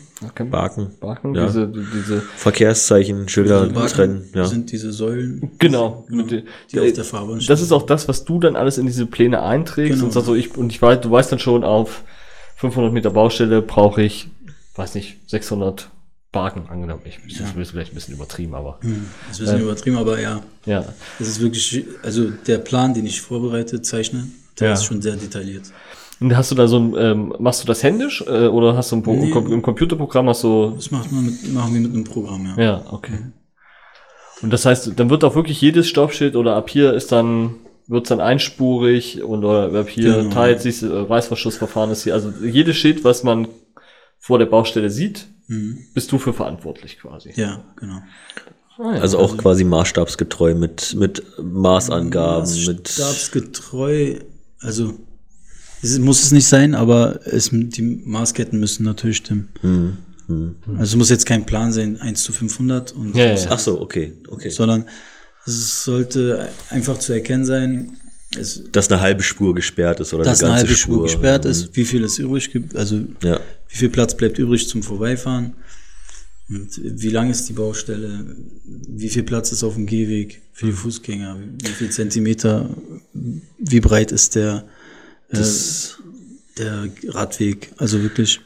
Barken. Barken, Ja. diese, diese, Verkehrszeichen, Schilder trennen, ja. sind diese Säulen, genau, Genau, den- die auf der Fahrbahn stehen. Das ist auch das, was du dann alles in diese Pläne einträgst Genau. und sagst so, ich, und ich weiß, du weißt dann schon, auf 500 Meter Baustelle brauche ich, weiß nicht, 600 Barken angenommen. Ich, das ist vielleicht ein bisschen übertrieben, aber Hm, Das ist ein bisschen übertrieben, aber ja, ja. das ist wirklich, also der Plan, den ich vorbereitet zeichne, der Ja. ist schon sehr detailliert. Und hast du da so ein, ähm, machst du das händisch äh, oder hast du ein, Pro Nee. ein, ein Computerprogramm, hast du, Das macht man mit, machen wir mit einem Programm, ja. ja, okay. Und das heißt, dann wird auch wirklich jedes Stoppschild oder ab hier ist dann, wird's dann einspurig und oder hier Genau. teilt sich, äh, Reißverschlussverfahren ist hier, also jedes Schild, was man vor der Baustelle sieht, Mhm. bist du für verantwortlich quasi. Ja, genau. Ah, ja. Also auch quasi maßstabsgetreu mit, mit Maßangaben, mit. Stabsgetreu, also es muss es nicht sein, aber es, die Maßketten müssen natürlich stimmen. Hm, hm. Also es muss jetzt kein Plan sein, 1 zu 500, und Ja, ja, ja. Ach so, okay, okay. sondern es sollte einfach zu erkennen sein, es, Dass eine halbe Spur gesperrt ist oder dass eine eine ganze halbe Spur Spur gesperrt ist, wie viel es übrig gibt, also Ja. wie viel Platz bleibt übrig zum Vorbeifahren und wie lang ist die Baustelle, wie viel Platz ist auf dem Gehweg für die Fußgänger, wie viel Zentimeter, wie breit ist der Das, Der Radweg, also wirklich.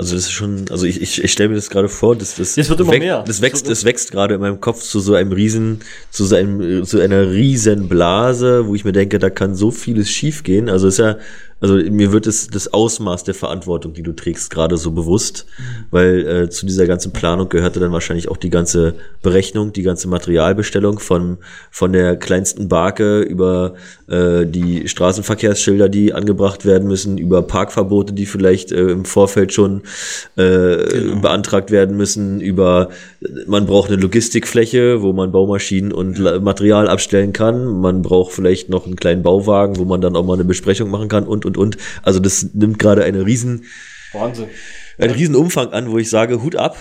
Also das ist schon, also ich, ich, ich stelle mir das gerade vor, dass das, Es wird immer wächst- mehr. das wächst, das wächst gerade in meinem Kopf zu so einem riesen, zu so einem, zu einer riesen Blase, wo ich mir denke, da kann so vieles schiefgehen. Also es ist ja, also mir wird es das Ausmaß der Verantwortung, die du trägst, gerade so bewusst, weil äh, zu dieser ganzen Planung gehörte dann wahrscheinlich auch die ganze Berechnung, die ganze Materialbestellung von von der kleinsten Barke über äh, die Straßenverkehrsschilder, die angebracht werden müssen, über Parkverbote, die vielleicht äh, im Vorfeld schon äh, beantragt werden müssen, über man braucht eine Logistikfläche, wo man Baumaschinen und Material abstellen kann, man braucht vielleicht noch einen kleinen Bauwagen, wo man dann auch mal eine Besprechung machen kann und und und. Also das nimmt gerade eine riesen Wahnsinn. einen riesen Umfang an, wo ich sage, Hut ab.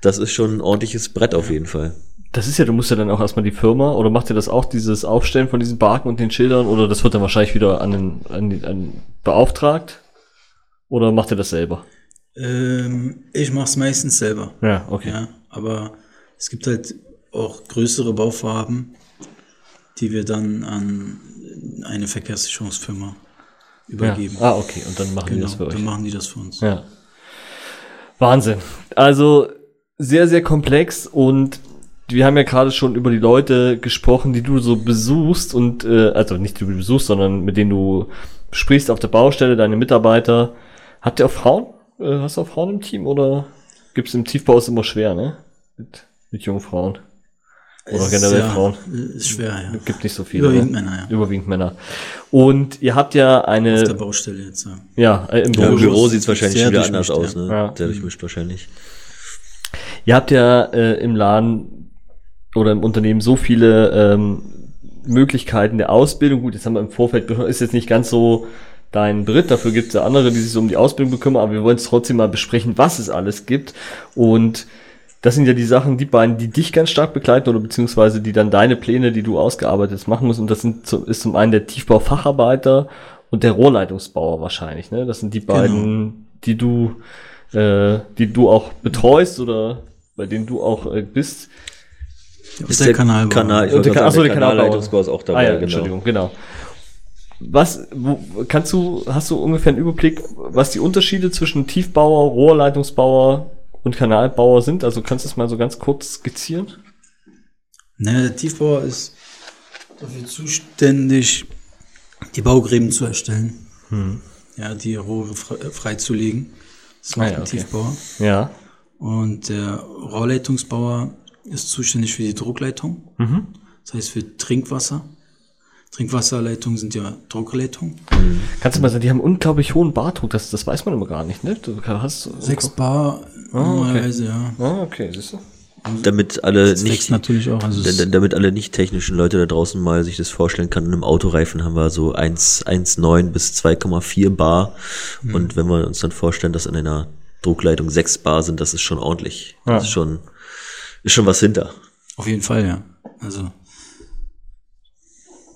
Das ist schon ein ordentliches Brett auf jeden Fall. Das ist ja, du musst ja dann auch erstmal die Firma, oder macht ihr das auch, dieses Aufstellen von diesen Barken und den Schildern, oder das wird dann wahrscheinlich wieder an den, an den an beauftragt? Oder macht ihr das selber? Ähm, ich mache es meistens selber. Ja, okay. Ja, aber es gibt halt auch größere Bauvorhaben, die wir dann an eine Verkehrssicherungsfirma Ja. übergeben. Ah, okay, und dann machen die genau, das für euch. dann machen die das für uns. Ja. Wahnsinn. Also sehr, sehr komplex und wir haben ja gerade schon über die Leute gesprochen, die du so besuchst und äh, also nicht die du besuchst, sondern mit denen du sprichst auf der Baustelle, deine Mitarbeiter. Habt ihr auch Frauen? Äh, hast du auch Frauen im Team oder gibt's im Tiefbau ist immer schwer, ne? Mit, mit jungen Frauen. Oder generell ja, Frauen. Ist schwer, ja. Gibt nicht so viele. Überwiegend ne? Männer, ja. Überwiegend Männer. Und ihr habt ja Auf der eine, Baustelle jetzt, ja. ja, äh, im Ja, Im Büro. Büro sieht es wahrscheinlich schon wieder anders aus, ne? Ja. Sehr durchmischt wahrscheinlich. Ihr habt ja äh, im Laden oder im Unternehmen so viele ähm, Möglichkeiten der Ausbildung. Gut, jetzt haben wir im Vorfeld, ist jetzt nicht ganz so dein Beritt, dafür gibt es ja andere, die sich so um die Ausbildung bekümmern, aber wir wollen es trotzdem mal besprechen, was es alles gibt. Und das sind ja die Sachen, die beiden, die dich ganz stark begleiten oder beziehungsweise die dann deine Pläne, die du ausgearbeitet hast, machen musst. Und das sind, zum- ist zum einen der Tiefbaufacharbeiter und der Rohrleitungsbauer wahrscheinlich. Ne? Das sind die beiden, die du, äh, die du auch betreust oder bei denen du auch äh, bist. Ist der Kanalbau. Kanal, ich Und der, achso, der der Kanalbauer. Kanalleitungsbau ist auch dabei, ah, ja, genau. Entschuldigung, genau. Was, wo, kannst du, hast du ungefähr einen Überblick, was die Unterschiede zwischen Tiefbauer, Rohrleitungsbauer und Kanalbauer sind? Also kannst du es mal so ganz kurz skizzieren? Ne, der Tiefbauer ist dafür zuständig, die Baugräben zu erstellen. Ja, die Rohre fre- freizulegen. Das macht Hm. Ah ja, ein okay. Tiefbauer. Ja. Und der Rohrleitungsbauer ist zuständig für die Druckleitung. Mhm. Das heißt für Trinkwasser. Trinkwasserleitungen sind ja Druckleitungen. Kannst du mal sagen, die haben unglaublich hohen Bardruck, das, das weiß man immer gar nicht, ne? Du hast Sechs Bar Ah, okay. normalerweise, ja. Ah, okay, siehst du? Damit alle Das nicht, natürlich auch. Also damit alle nicht technischen Leute da draußen mal sich das vorstellen kann, in einem Autoreifen haben wir so 1, 1,9 bis 2,4 Bar. Hm. Und wenn wir uns dann vorstellen, dass in einer Druckleitung 6 Bar sind, das ist schon ordentlich. Das Ja. ist schon, ist schon was hinter. Auf jeden Fall, ja. Also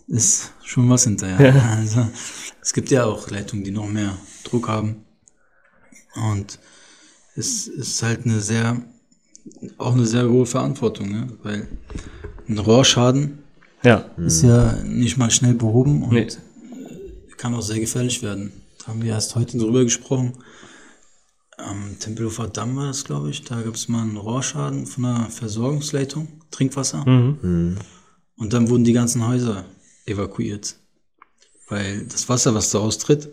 ist schon was hinterher. Also, es gibt ja auch Leitungen, die noch mehr Druck haben. Und es ist halt eine sehr, auch eine sehr hohe Verantwortung, ne? weil ein Rohrschaden Ja. ist ja nicht mal schnell behoben und Nee. kann auch sehr gefährlich werden. Da haben wir erst heute drüber gesprochen. Am Tempelhofer Damm war das, glaube ich. Da gab es mal einen Rohrschaden von einer Versorgungsleitung, Trinkwasser. Mhm. Und dann wurden die ganzen Häuser evakuiert. Weil das Wasser, was da austritt,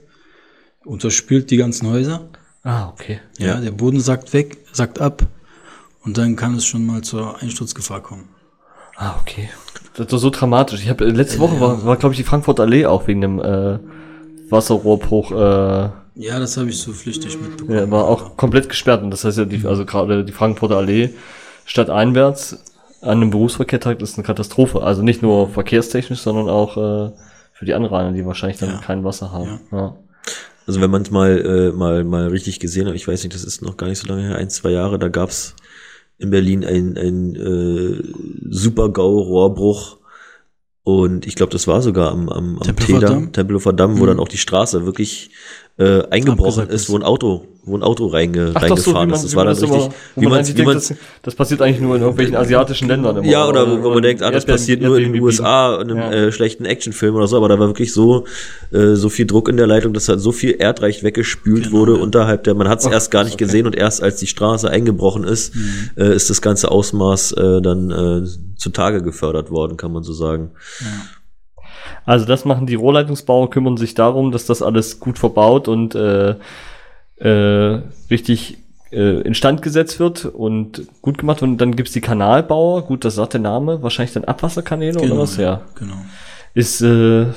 unterspült die ganzen Häuser. Ah, okay. Ja, Ja. der Boden sackt weg, sackt ab. Und dann kann es schon mal zur Einsturzgefahr kommen. Ah, okay. Das war so dramatisch. Ich habe letzte Woche war, war glaube ich die Frankfurter Allee auch wegen dem äh, Wasserrohrbruch äh, Ja, das habe ich so flüchtig mitbekommen. ja, war auch komplett gesperrt und das heißt ja die also gerade die Frankfurter Allee stadteinwärts an einem Berufsverkehrtag ist eine Katastrophe. Also nicht nur verkehrstechnisch, sondern auch äh, für die Anrainer, die wahrscheinlich dann Ja. kein Wasser haben. Ja. Also wenn man es mal, äh, mal, mal richtig gesehen hat, ich weiß nicht, das ist noch gar nicht so lange her, ein, zwei Jahre, da gab's in Berlin ein, ein äh, Super-GAU-Rohrbruch. Und ich glaube, das war sogar am, am, am Tempelhofer Damm? Tempelhofer Damm, wo dann auch die Straße wirklich äh, eingebrochen Abgesagt ist, wo ein Auto, wo ein Auto reinge, Ach, so, reingefahren wie man, ist. Das war dann das richtig, immer, wie man wie man, denkt, das, das passiert eigentlich nur in irgendwelchen asiatischen Ländern immer. ja, oder wo man denkt, ah, das passiert nur in den USA, in einem Ja. äh, schlechten Actionfilm oder so, aber da war wirklich so, äh, so viel Druck in der Leitung, dass halt so viel Erdreich weggespült Genau, wurde ja. unterhalb der, man hat es Ach, erst gar nicht okay. gesehen und erst als die Straße eingebrochen ist, Mhm. äh, ist das ganze Ausmaß äh, dann äh, zutage gefördert worden, kann man so sagen. Also das machen die Rohrleitungsbauer, kümmern sich darum, dass das alles gut verbaut und äh, äh, richtig äh, instand gesetzt wird und gut gemacht. Und dann gibt's die Kanalbauer, gut, das sagt der Name, wahrscheinlich dann Abwasserkanäle oder was? Ja. Genau. Ist, äh,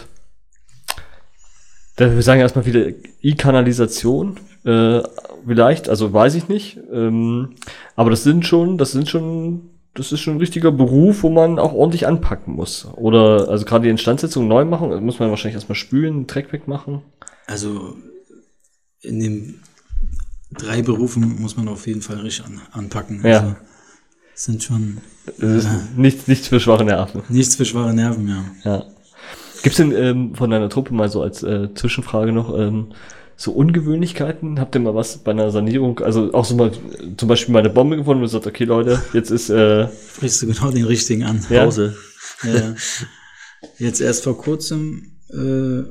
da wir sagen erstmal wieder E-Kanalisation, äh, vielleicht, also weiß ich nicht. Ähm, aber das sind schon, das sind schon, das ist schon ein richtiger Beruf, wo man auch ordentlich anpacken muss. Oder also gerade die Instandsetzung neu machen, muss man wahrscheinlich erstmal spülen, Dreck wegmachen. Also in den drei Berufen muss man auf jeden Fall richtig an, anpacken. Ja. Also, es sind schon ist nichts, nichts für schwache Nerven. nichts für schwache Nerven, ja. Ja. Gibt's denn ähm, von deiner Truppe mal so als äh, Zwischenfrage noch ähm, so Ungewöhnlichkeiten? Habt ihr mal was bei einer Sanierung, also auch so mal zum Beispiel mal eine Bombe gefunden und gesagt, okay Leute, jetzt ist äh, Sprichst du genau den richtigen an. Ja. Pause. Ja. Jetzt erst vor kurzem äh,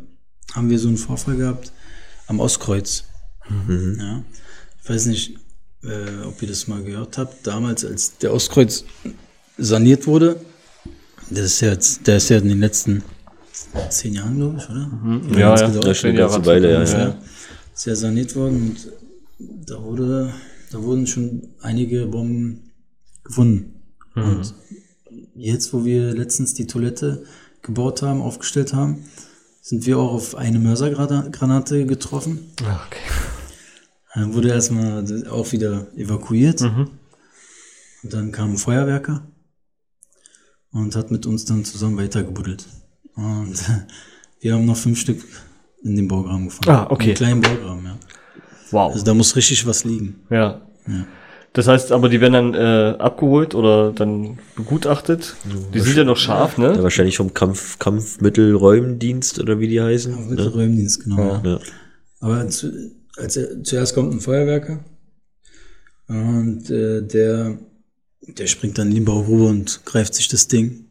haben wir so einen Vorfall gehabt am Ostkreuz. Ja. Ich weiß nicht, äh, ob ihr das mal gehört habt. Damals, als der Ostkreuz saniert wurde, das ist ja jetzt, der ist ja in den letzten zehn Jahren, glaube ich, oder? Wie ja, ja, gedauert? Das ist schon eine Jahre ganze Weile, ja, ja. Ist ja saniert worden und da wurde, da wurden schon einige Bomben gefunden. Und jetzt, wo wir letztens die Toilette gebaut haben, aufgestellt haben, sind wir auch auf eine Mörsergranate getroffen. Ah, okay. Dann wurde erstmal auch wieder evakuiert. Mhm. Und dann kam ein Feuerwerker und hat mit uns dann zusammen weitergebuddelt. Und wir haben noch fünf Stück in dem Baugraben gefunden. Ah, okay. Einen kleinen Baugraben, ja. Wow. Also da muss richtig was liegen. Ja. Das heißt, aber die werden dann äh, abgeholt oder dann begutachtet. Die sind ja noch scharf, Ja, ne? wahrscheinlich vom Kampf, Kampfmittelräumdienst oder wie die heißen. Ne? Räumdienst, genau. Ja. Ja. Aber zu, als er, zuerst kommt ein Feuerwerker und äh, der, der springt dann in den Bau rüber und greift sich das Ding.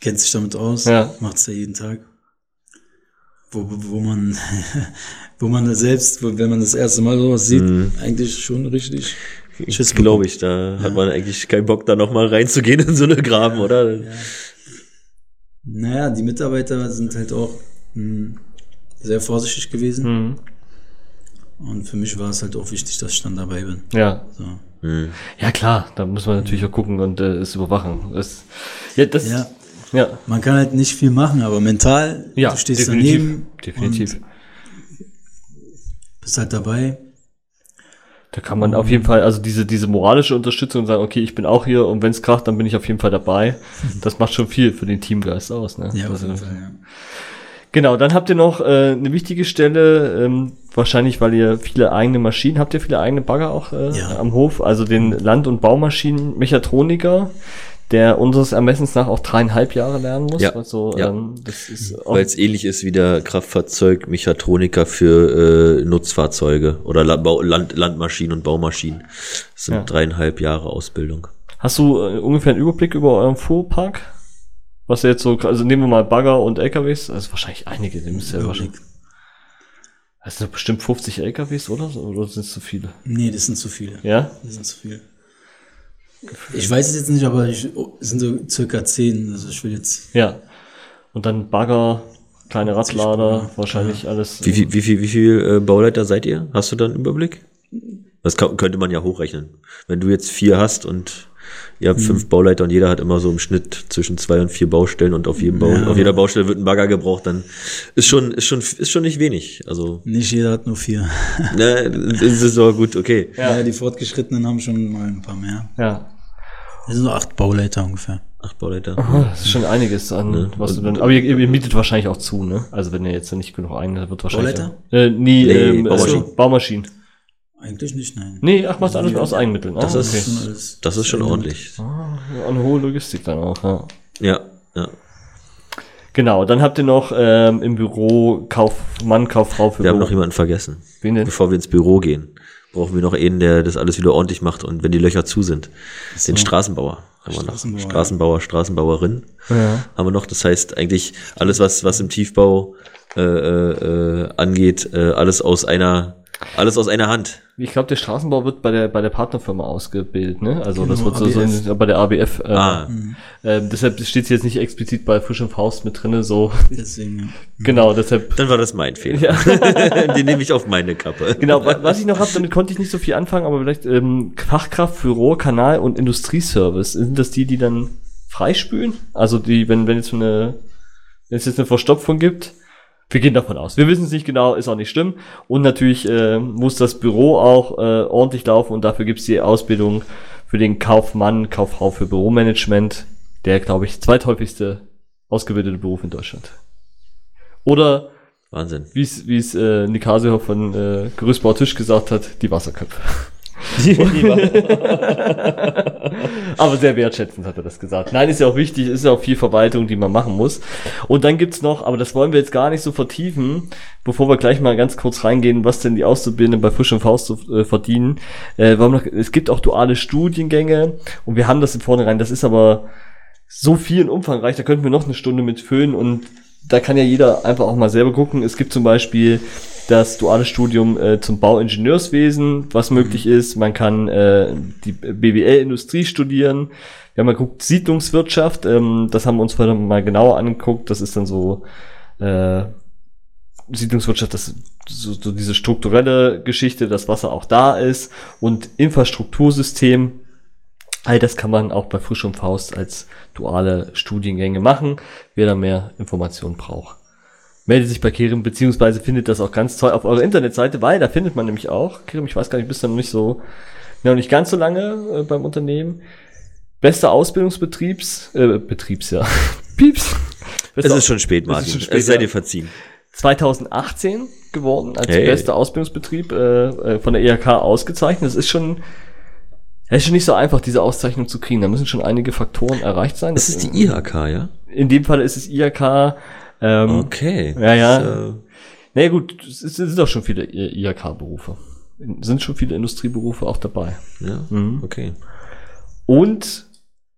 Kennt sich damit aus, Ja. macht's ja jeden Tag. Wo, wo man, wo man selbst, wo, wenn man das erste Mal sowas sieht, eigentlich schon richtig Schiss Glaube ich, da hat man eigentlich keinen Bock, da nochmal reinzugehen in so eine Graben, oder? Naja, die Mitarbeiter sind halt auch mh, sehr vorsichtig gewesen. Mhm. Und für mich war es halt auch wichtig, dass ich dann dabei bin. Ja. So. Hm. Ja, klar, da muss man natürlich auch gucken und äh, es überwachen. Das, ja, das, Ja, ja, man kann halt nicht viel machen, aber mental, ja, du stehst definitiv. daneben, definitiv. bist halt dabei. Da kann man auf jeden Fall, also diese, diese moralische Unterstützung sagen, okay, ich bin auch hier und wenn es kracht, dann bin ich auf jeden Fall dabei. Das macht schon viel für den Teamgeist aus, ne? Ja, auf Also, jeden Fall, ja. Genau, dann habt ihr noch äh, eine wichtige Stelle, ähm, wahrscheinlich, weil ihr viele eigene Maschinen, habt ihr viele eigene Bagger auch äh, Ja. am Hof, also den Land- und Baumaschinen-Mechatroniker, der unseres Ermessens nach auch dreieinhalb Jahre lernen muss. Ja, Also, ja. Ähm, das ist auch, Weil es ähnlich ist wie der Kraftfahrzeug-Mechatroniker für äh, Nutzfahrzeuge oder Land Landmaschinen und Baumaschinen. Das sind Ja. dreieinhalb Jahre Ausbildung. Hast du äh, ungefähr einen Überblick über euren Fuhrpark? Was ihr jetzt so, also nehmen wir mal Bagger und LKWs, also wahrscheinlich einige, die müsst ihr ja wahrscheinlich. Das sind bestimmt 50 LKWs, oder? so? Oder sind es zu viele? Nee, das sind zu viele. Ja? Das sind zu viele. Ich weiß es jetzt nicht, aber ich, oh, es sind so circa zehn. Also ich will jetzt. Ja. Und dann Bagger, kleine Radlader, wahrscheinlich alles. Wie viel, wie viel, wie viel äh, Bauleiter seid ihr? Hast du da einen Überblick? Das könnte man ja hochrechnen. Wenn du jetzt vier hast und ihr habt fünf Bauleiter und jeder hat immer so im Schnitt zwischen zwei und vier Baustellen und auf jedem Bau, Ja. auf jeder Baustelle wird ein Bagger gebraucht, dann ist schon, ist schon, ist schon nicht wenig. Also, Nicht jeder hat nur vier. ne, das ist aber gut, okay. Ja. Ja, die Fortgeschrittenen haben schon mal ein paar mehr. Ja. Das sind so acht Bauleiter ungefähr. Acht Bauleiter. Ah, Das ist schon einiges an, was du dann. Aber ihr, ihr mietet wahrscheinlich auch zu, ne? Also wenn ihr jetzt nicht genug eigene, wird wahrscheinlich. Bauleiter? Äh, nee, Nee, ähm, Baumaschinen. Baumaschinen. Eigentlich nicht, nein. Nee, ach, machst alles aus Eigenmitteln. Ah, Das ist- okay. Schon alles- Das ist schon ordentlich. Ah, eine hohe Logistik dann auch, ja. Ja, ja. Genau, dann habt ihr noch ähm, im Büro Kaufmann, Kauffrau für Wir haben Büro. noch jemanden vergessen. Wen denn? Bevor wir ins Büro gehen, brauchen wir noch einen, der das alles wieder ordentlich macht und wenn die Löcher zu sind. Den Straßenbauer. Haben wir noch. Straßenbauer, ja. Straßenbauer, Straßenbauerin. Ja. Haben wir noch. Das heißt eigentlich alles, was, was im Tiefbau äh, äh, äh, angeht, äh, alles aus einer, alles aus einer Hand. Ich glaube, der Straßenbau wird bei der bei der Partnerfirma ausgebildet, ne? Also das Genau, wird so, so bei der ABF. Äh, Ah, ähm, deshalb steht es jetzt nicht explizit bei Fisch und Faust mit drinne. So Deswegen, ja. genau, deshalb. dann war das mein Fehler. Den nehme ich auf meine Kappe. Genau, wa- was ich noch habe, damit konnte ich nicht so viel anfangen, aber vielleicht ähm, Fachkraft für Rohr, Kanal und Industrieservice. Sind das die, die dann freispülen? Also die, wenn wenn jetzt so eine wenn es jetzt eine Verstopfung gibt, wir gehen davon aus. Wir wissen es nicht genau, ist auch nicht schlimm. Und natürlich äh, muss das Büro auch äh, ordentlich laufen und dafür gibt es die Ausbildung für den Kaufmann, Kauffrau für Büromanagement, der, glaube ich, zweithäufigste ausgebildete Beruf in Deutschland. Oder Wahnsinn. wie es äh, Nick Hasehoff von äh, Gerüstbauer Tisch gesagt hat, die Wasserköpfe. Aber sehr wertschätzend hat er das gesagt. Nein, ist ja auch wichtig, ist ja auch viel Verwaltung, die man machen muss. Und dann gibt's noch, aber das wollen wir jetzt gar nicht so vertiefen, bevor wir gleich mal ganz kurz reingehen, was denn die Auszubildenden bei Fisch und Faust so, äh, verdienen. Äh, noch, es gibt auch duale Studiengänge und wir haben das im Vornherein, das ist aber so viel und umfangreich, da könnten wir noch eine Stunde mitfüllen und da kann ja jeder einfach auch mal selber gucken. Es gibt zum Beispiel das duale Studium äh, zum Bauingenieurswesen, was möglich ist. Man kann äh, die BWL-Industrie studieren. Wir haben mal geguckt, Siedlungswirtschaft, ähm, das haben wir uns vorher mal genauer angeguckt. Das ist dann so äh, Siedlungswirtschaft, das so, so diese strukturelle Geschichte, dass Wasser auch da ist und Infrastruktursystem. All das kann man auch bei Frisch und Faust als duale Studiengänge machen, wer da mehr Informationen braucht. Meldet sich bei Kerem, beziehungsweise findet das auch ganz toll auf eurer Internetseite, weil da findet man nämlich auch, Kerem, ich weiß gar nicht, bist du noch nicht so, noch nicht ganz so lange äh, beim Unternehmen. Bester Ausbildungsbetriebs, äh, Betriebs, ja. Pieps. Es ist schon spät, Es Martin. ist schon Es spät, sei ja. dir verziehen. 2018 geworden als Hey. bester Ausbildungsbetrieb äh, äh, von der IHK ausgezeichnet. Das ist schon, das ist schon nicht so einfach, diese Auszeichnung zu kriegen. Da müssen schon einige Faktoren erreicht sein. Das ist die IHK, ja? In dem Fall ist es IHK. Ähm, Okay. Ja, ja. Das, äh, Naja gut, es es sind auch schon viele IHK-Berufe. Sind schon viele Industrieberufe auch dabei. ja, Mhm. okay. Und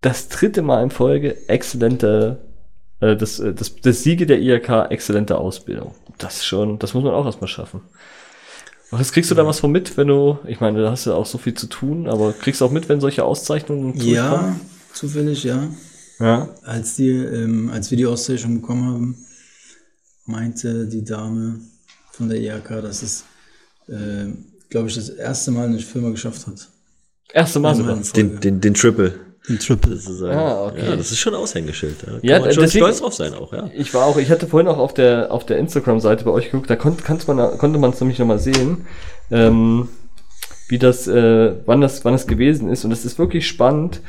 das dritte Mal in Folge exzellente, äh, das, äh, das, das Siege der IHK, exzellente Ausbildung. Das ist schon, das muss man auch erstmal schaffen. Was kriegst du da was von mit, wenn du, ich meine, da hast du auch so viel zu tun, aber kriegst du auch mit, wenn solche Auszeichnungen Ja, zufällig, ja. Ja. Als, die, ähm, als wir die Auszeichnung bekommen haben, meinte die Dame von der IHK, dass es, äh, glaube ich, das erste Mal eine Firma geschafft hat. Erste Mal sogar. Den, den, den Triple. Den Triple. Sozusagen. Ah, okay. Ja, das ist schon ein Aushängeschild. Da kann Ja, man schon deswegen- stolz drauf sein auch, ja. Ich war auch, ich hatte vorhin auch auf der, auf der Instagram-Seite bei euch geguckt, da kon, kannst man, konnte man es nämlich nochmal sehen, ähm, wie das, äh, wann das, wann das gewesen ist. Und es ist wirklich spannend,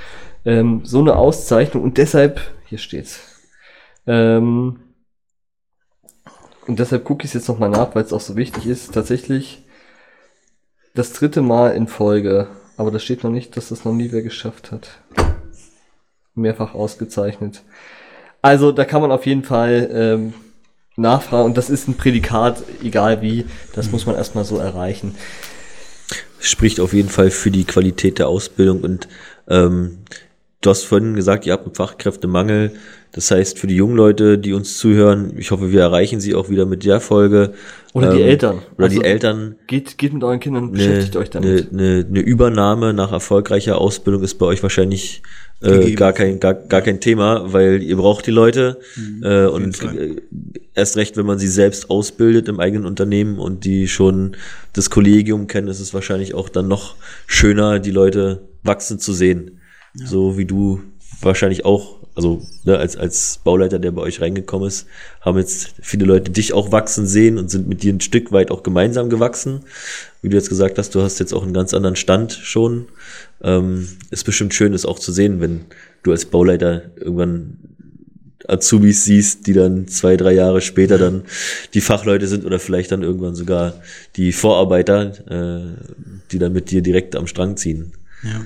ähm, so eine Auszeichnung. Und deshalb, hier steht's. Ähm, und deshalb gucke ich es jetzt nochmal nach, weil es auch so wichtig ist. Tatsächlich das dritte Mal in Folge. Aber da steht noch nicht, dass das noch nie wer geschafft hat. Mehrfach ausgezeichnet. Also da kann man auf jeden Fall ähm, nachfragen und das ist ein Prädikat, egal wie, das muss man erstmal so erreichen. Spricht auf jeden Fall für die Qualität der Ausbildung und ähm, du hast vorhin gesagt, ihr habt einen Fachkräftemangel. Das heißt, für die jungen Leute, die uns zuhören, ich hoffe, wir erreichen sie auch wieder mit der Folge. Oder die Ähm, Eltern. Oder Also, die Eltern. Geht, geht mit euren Kindern, Eine, beschäftigt euch damit. Eine, eine, eine Übernahme nach erfolgreicher Ausbildung ist bei euch wahrscheinlich äh, gar, kein, gar, gar kein Thema, weil ihr braucht die Leute äh, und äh, erst recht, wenn man sie selbst ausbildet im eigenen Unternehmen und die schon das Kollegium kennen, ist es wahrscheinlich auch dann noch schöner, die Leute wachsen zu sehen. So wie du wahrscheinlich auch, also ne, als, als Bauleiter, der bei euch reingekommen ist, haben jetzt viele Leute dich auch wachsen sehen und sind mit dir ein Stück weit auch gemeinsam gewachsen. Wie du jetzt gesagt hast, du hast jetzt auch einen ganz anderen Stand schon. Ähm, ist bestimmt schön, das auch zu sehen, wenn du als Bauleiter irgendwann Azubis siehst, die dann zwei, drei Jahre später dann die Fachleute sind oder vielleicht dann irgendwann sogar die Vorarbeiter, äh, die dann mit dir direkt am Strang ziehen. Ja.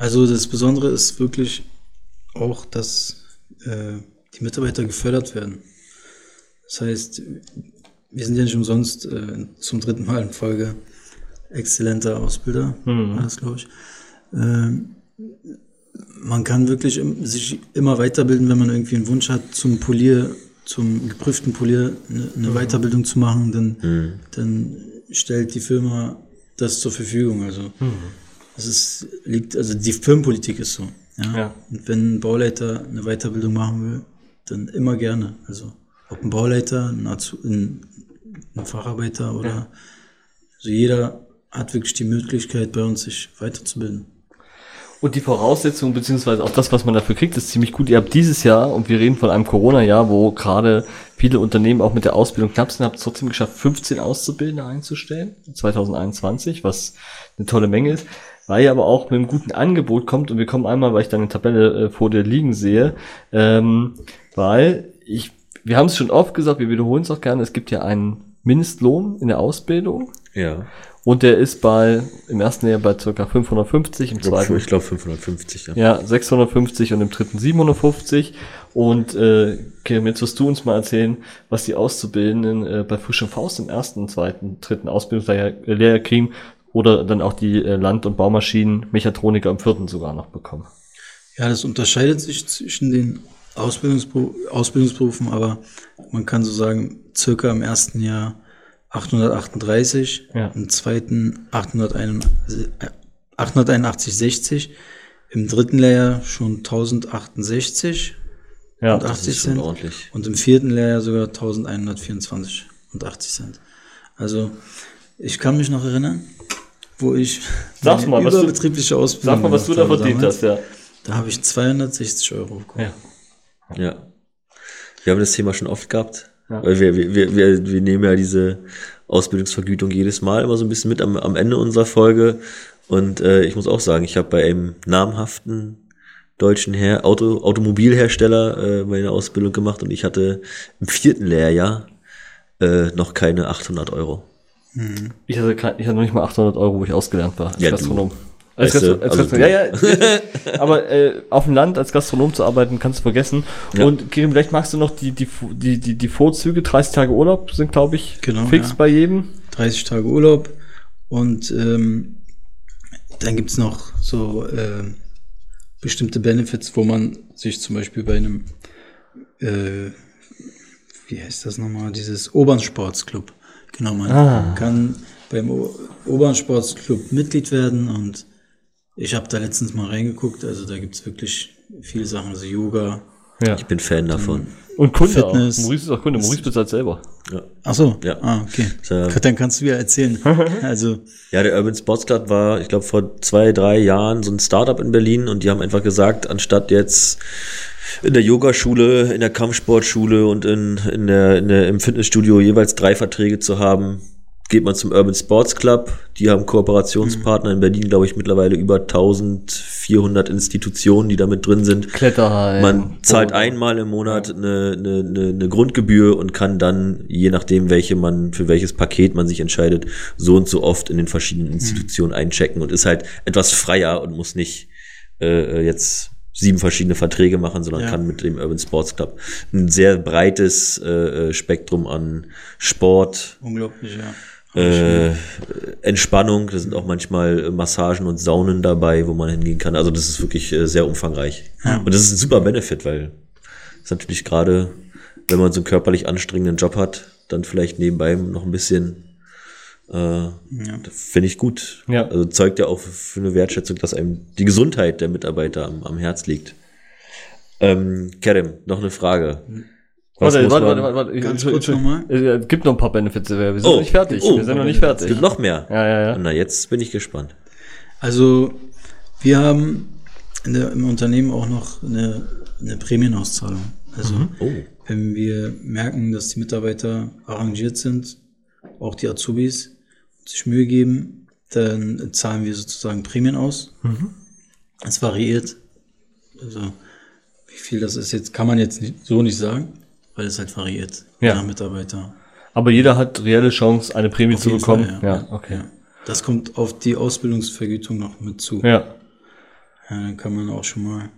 Also das Besondere ist wirklich auch, dass äh, die Mitarbeiter gefördert werden. Das heißt, wir sind ja nicht umsonst äh, zum dritten Mal in Folge exzellenter Ausbilder, Mhm. das glaube ich. Ähm, man kann wirklich im, sich immer weiterbilden, wenn man irgendwie einen Wunsch hat, zum Polier, zum geprüften Polier eine, eine Weiterbildung zu machen, dann, dann stellt die Firma das zur Verfügung. Also das ist, liegt, also die Firmenpolitik ist so. Ja? Ja. Und wenn ein Bauleiter eine Weiterbildung machen will, dann immer gerne. Also ob ein Bauleiter, ein, Azu- ein, ein Facharbeiter oder also jeder hat wirklich die Möglichkeit bei uns sich weiterzubilden. Und die Voraussetzungen, beziehungsweise auch das, was man dafür kriegt, ist ziemlich gut. Ihr habt dieses Jahr, und wir reden von einem Corona-Jahr, wo gerade viele Unternehmen auch mit der Ausbildung knapp sind, habt es trotzdem geschafft, 15 Auszubildende einzustellen, 2021, was eine tolle Menge ist. Weil ihr aber auch mit einem guten Angebot kommt, und wir kommen einmal, weil ich deine Tabelle äh, vor dir liegen sehe, ähm, weil ich, wir haben es schon oft gesagt, wir wiederholen es auch gerne, es gibt ja einen Mindestlohn in der Ausbildung. Ja. Und der ist bei, im ersten Jahr bei ca. 550, im Ich glaube zweiten glaub 550, ja. ja, 650 und im dritten 750. Und äh, Kim, jetzt wirst du uns mal erzählen, was die Auszubildenden äh, bei Frisch und Faust im ersten, zweiten, dritten Ausbildungslehrjahr kriegen oder dann auch die äh, Land- und Baumaschinen-Mechatroniker im vierten sogar noch bekommen. Ja, das unterscheidet sich zwischen den Ausbildungsberu Ausbildungsberufen, aber man kann so sagen, circa im ersten Jahr 838, Ja. im zweiten 881, äh, 881, 60, im dritten Lehrjahr schon 1068 Ja, und Das 80 ist schon Cent ordentlich. und im vierten Lehrjahr sogar 1124 und 80 Cent. Also ich kann mich noch erinnern, wo ich Sag's mal, was du- überbetriebliche Ausbildung sag mal, was du da verdient damals. hast, ja. Da habe ich 260 Euro bekommen. ja. Ja. Wir haben das Thema schon oft gehabt. Ja. Weil wir, wir, wir, wir, wir nehmen ja diese Ausbildungsvergütung jedes Mal immer so ein bisschen mit am, am Ende unserer Folge. Und äh, ich muss auch sagen, ich habe bei einem namhaften deutschen Her Auto, Automobilhersteller äh, meine Ausbildung gemacht und ich hatte im vierten Lehrjahr äh, noch keine 800 Euro. Ich hatte, kein, ich hatte noch nicht mal 800 Euro, wo ich ausgelernt war als Ja, du. Gastronom. Als Weißt du, Gastro als also Gastro ja, ja, aber äh, auf dem Land als Gastronom zu arbeiten, kannst du vergessen. Ja. Und Kirim, vielleicht magst du noch die, die, die, die, die Vorzüge, 30 Tage Urlaub sind, glaube ich, Genau, fix ja. bei jedem. 30 Tage Urlaub und ähm, dann gibt's noch so ähm, bestimmte Benefits, wo man sich zum Beispiel bei einem, äh, wie heißt das nochmal, dieses Obernsportsclub, genau, man Ah. kann beim o Obernsportsclub Mitglied werden und ich habe da letztens mal reingeguckt, also da gibt's wirklich viele Sachen, also Yoga. Ja. Ich bin Fan davon. Und Kunde Fitness. auch. Maurice ist auch Kunde. Maurice bezahlt selber. Ja. Ach so, Ja. ah, okay. Ja. Dann kannst du ja erzählen. Also, Ja, der Urban Sports Club war, ich glaube, vor zwei, drei Jahren so ein Startup in Berlin und die haben einfach gesagt, anstatt jetzt in der Yogaschule, in der Kampfsportschule und in, in der, in der, im Fitnessstudio jeweils drei Verträge zu haben, geht man zum Urban Sports Club. Die haben Kooperationspartner in Berlin, glaube ich, mittlerweile über 1400 Institutionen, die da mit drin sind. Kletterhallen. Man zahlt Boden. einmal im Monat eine, eine, eine, eine Grundgebühr und kann dann, je nachdem, welche man, für welches Paket man sich entscheidet, so und so oft in den verschiedenen Institutionen einchecken und ist halt etwas freier und muss nicht äh, jetzt sieben verschiedene Verträge machen, sondern Ja. kann mit dem Urban Sports Club ein sehr breites äh, äh, Spektrum an Sport, unglaublich, ja. äh, Entspannung, da sind auch manchmal äh, Massagen und Saunen dabei, wo man hingehen kann. Also das ist wirklich äh, sehr umfangreich. Ja. Und das ist ein super Benefit, weil es natürlich gerade, wenn man so einen körperlich anstrengenden Job hat, dann vielleicht nebenbei noch ein bisschen äh, das finde ich gut. Ja. Also zeugt ja auch für eine Wertschätzung, dass einem die Gesundheit der Mitarbeiter am, am Herz liegt. Ähm, Kerem, noch eine Frage. Was Warte, warte, warte, warte, warte. Ganz kurz nochmal. Es gibt noch ein paar Benefits. Wir sind Oh, noch nicht fertig. oh, wir sind noch nicht Es fertig. gibt noch mehr. Ja, ja, ja. Na, jetzt bin ich gespannt. Also wir haben in der, im Unternehmen auch noch eine, eine Prämienauszahlung. Also Oh. wenn wir merken, dass die Mitarbeiter arrangiert sind, auch die Azubis sich Mühe geben, dann zahlen wir sozusagen Prämien aus. Es variiert. Also wie viel das ist jetzt, kann man jetzt nicht, so nicht sagen, weil es halt variiert. Ja. nach Mitarbeiter. Aber jeder hat reelle Chance, eine Prämie Auf zu bekommen. Fall, ja. okay. Das kommt auf die Ausbildungsvergütung noch mit zu. Ja. Ja, dann kann man auch schon mal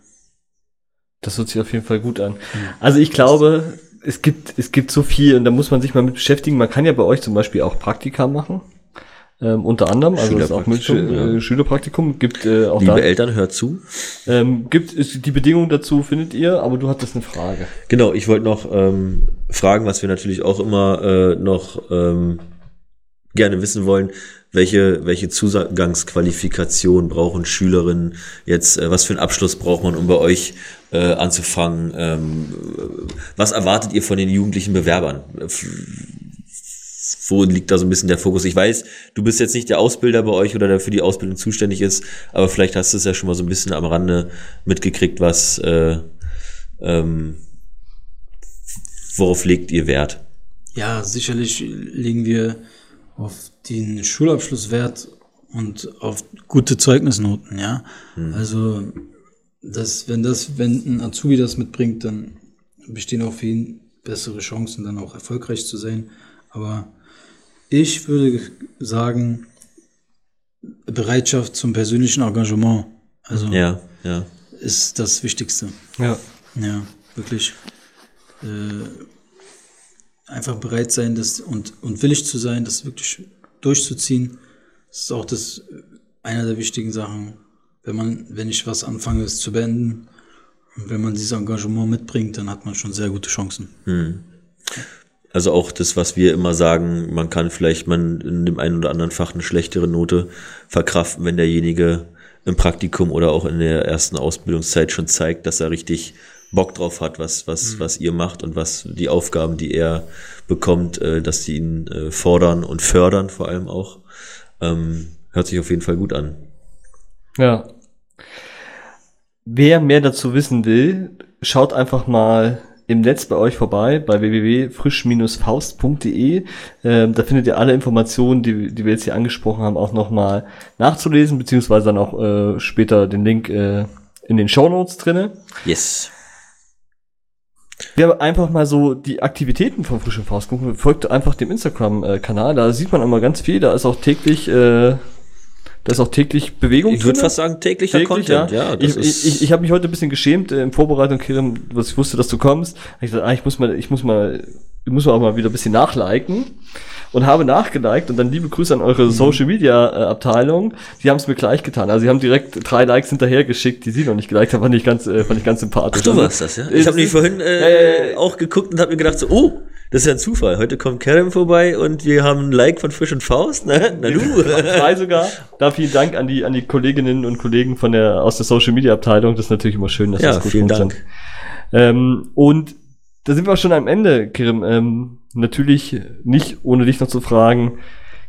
Das hört sich auf jeden Fall gut an. Also ich glaube, es gibt, es gibt so viel und da muss man sich mal mit beschäftigen. Man kann ja bei euch zum Beispiel auch Praktika machen. Ähm, unter anderem, also ist auch mit Schülerpraktikum, äh, Schülerpraktikum, gibt äh, auch Liebe da, Eltern, hört zu. ähm, gibt ist, die Bedingungen dazu findet ihr, aber du hattest eine Frage. Genau, ich wollte noch ähm, fragen, was wir natürlich auch immer äh, noch ähm, gerne wissen wollen, welche, welche Zugangsqualifikation brauchen Schülerinnen jetzt, äh, was für einen Abschluss braucht man, um bei euch äh, anzufangen? Ähm, was erwartet ihr von den jugendlichen Bewerbern? F- Wo liegt da so ein bisschen der Fokus? Ich weiß, du bist jetzt nicht der Ausbilder bei euch oder der für die Ausbildung zuständig ist, aber vielleicht hast du es ja schon mal so ein bisschen am Rande mitgekriegt, was äh, ähm, worauf legt ihr Wert? Ja, sicherlich legen wir auf den Schulabschlusswert und auf gute Zeugnisnoten, ja. Also, das, wenn das, wenn ein Azubi das mitbringt, dann bestehen auch für ihn bessere Chancen, dann auch erfolgreich zu sein. Aber ich würde sagen, Bereitschaft zum persönlichen Engagement, also Ja, ja. ist das Wichtigste. Ja. Ja, wirklich. Äh, einfach bereit sein das, und, und willig zu sein, das wirklich durchzuziehen. Das ist auch das, einer der wichtigen Sachen, wenn man, wenn ich was anfange, es zu beenden. Und wenn man dieses Engagement mitbringt, dann hat man schon sehr gute Chancen. Also auch das, was wir immer sagen, man kann vielleicht man in dem einen oder anderen Fach eine schlechtere Note verkraften, wenn derjenige im Praktikum oder auch in der ersten Ausbildungszeit schon zeigt, dass er richtig Bock drauf hat, was, was, was ihr macht und was die Aufgaben, die er bekommt, äh, dass die ihn äh, fordern und fördern vor allem auch. Ähm, hört sich auf jeden Fall gut an. Ja. Wer mehr dazu wissen will, schaut einfach mal im Netz bei euch vorbei, bei www.frisch-faust.de. Ähm, da findet ihr alle Informationen, die, die wir jetzt hier angesprochen haben, auch nochmal nachzulesen, beziehungsweise dann auch äh, später den Link äh, in den Show Notes drinne. Yes. Wir haben einfach mal so die Aktivitäten von Frisch und Faust gucken. Folgt einfach dem Instagram-Kanal, da sieht man immer ganz viel, da ist auch täglich, äh, da ist auch täglich Bewegung Ich würde fast sagen, täglicher Täglich, Content. ja. Ja, ich ist, ich, ich habe mich heute ein bisschen geschämt äh, in Vorbereitung, Kirim, was ich wusste, dass du kommst. Ich dachte, ah, ich muss mal, ich muss mal, ich muss mal auch mal wieder ein bisschen nachliken und habe nachgeliked und dann liebe Grüße an eure Social Media äh, Abteilung. Die haben es mir gleich getan. Also sie haben direkt drei Likes hinterher geschickt, die sie noch nicht geliked haben, fand ich ganz, äh, fand ich ganz sympathisch. Ach, du Also, warst das, ja? äh, Ich habe nämlich vorhin äh, ja. auch geguckt und habe mir gedacht so, oh, das ist ja ein Zufall. Heute kommt Kerem vorbei und wir haben ein Like von Fisch und Faust. Ne? Na du. Drei sogar. Da vielen Dank an die, an die Kolleginnen und Kollegen von der, aus der Social Media Abteilung. Das ist natürlich immer schön, dass Ja, das gut vielen funktioniert. Ähm, und da sind wir auch schon am Ende, Kirim. Ähm, natürlich nicht, ohne dich noch zu fragen,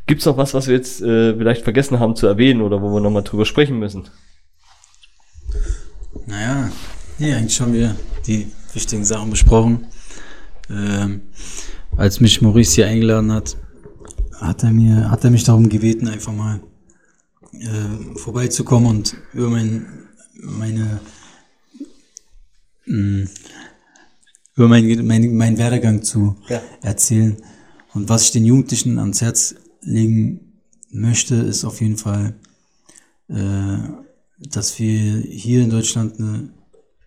gibt's noch was, was wir jetzt äh, vielleicht vergessen haben zu erwähnen oder wo wir nochmal drüber sprechen müssen? Naja, nee, eigentlich haben wir die wichtigen Sachen besprochen. Ähm, als mich Maurice hier eingeladen hat, hat er mir, hat er mich darum gebeten, einfach mal äh, vorbeizukommen und über mein, meine, mh, über meinen mein, mein Werdegang zu Ja. erzählen. Und was ich den Jugendlichen ans Herz legen möchte, ist auf jeden Fall, äh, dass wir hier in Deutschland eine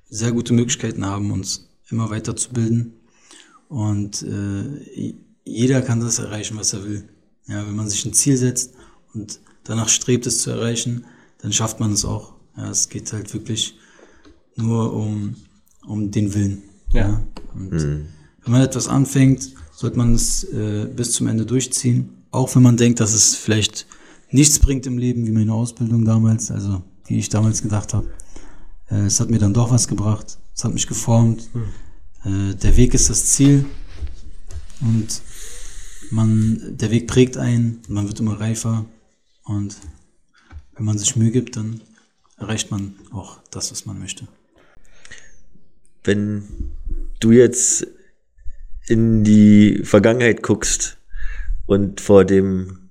sehr gute Möglichkeiten haben, uns immer weiterzubilden. Und äh, jeder kann das erreichen, was er will. Ja, wenn man sich ein Ziel setzt und danach strebt, es zu erreichen, dann schafft man es auch. Ja, es geht halt wirklich nur um, um den Willen. Ja. Und wenn man etwas anfängt, sollte man es äh, bis zum Ende durchziehen. Auch wenn man denkt, dass es vielleicht nichts bringt im Leben, wie meine Ausbildung damals, also wie ich damals gedacht habe. Äh, es hat mir dann doch was gebracht. Es hat mich geformt. Äh, der Weg ist das Ziel. Und man, der Weg prägt einen, man wird immer reifer. Und wenn man sich Mühe gibt, dann erreicht man auch das, was man möchte. Wenn du jetzt in die Vergangenheit guckst und vor dem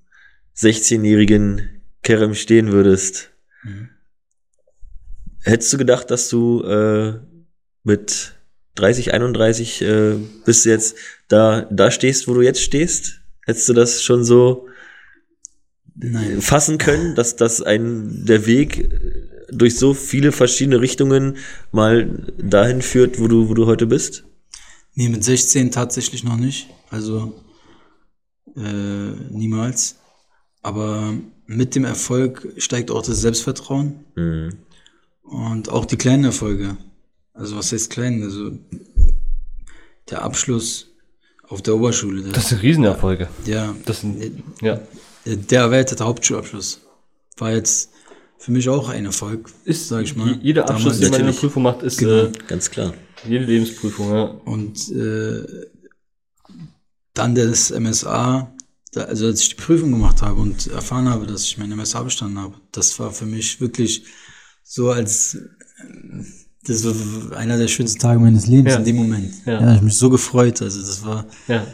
16-jährigen Kerem stehen würdest, hättest du gedacht, dass du äh, mit 30, 31 äh, bis du jetzt da, da stehst, wo du jetzt stehst? Hättest du das schon so Nein. fassen können, dass das ein der Weg, äh, durch so viele verschiedene Richtungen mal dahin führt, wo du, wo du heute bist? Nee, mit 16 tatsächlich noch nicht. Also äh, niemals. Aber mit dem Erfolg steigt auch das Selbstvertrauen Mhm. und auch die kleinen Erfolge. Also was heißt klein? Also der Abschluss auf der Oberschule. Der, Das sind Riesenerfolge. ja, Das sind, ja. der erweiterte Hauptschulabschluss war jetzt für mich auch ein Erfolg, Ist, sag ich mal. Jeder Abschluss, den man in der. Prüfung macht, ist Genau. äh, Ganz klar. jede Lebensprüfung, ja. Und äh, dann das MSA, da, also als ich die Prüfung gemacht habe und erfahren habe, dass ich mein MSA bestanden habe, das war für mich wirklich so als äh, das war einer der schönsten Tage meines Lebens Ja. in dem Moment. Ja. Ja. ich mich so gefreut. Also das war ja.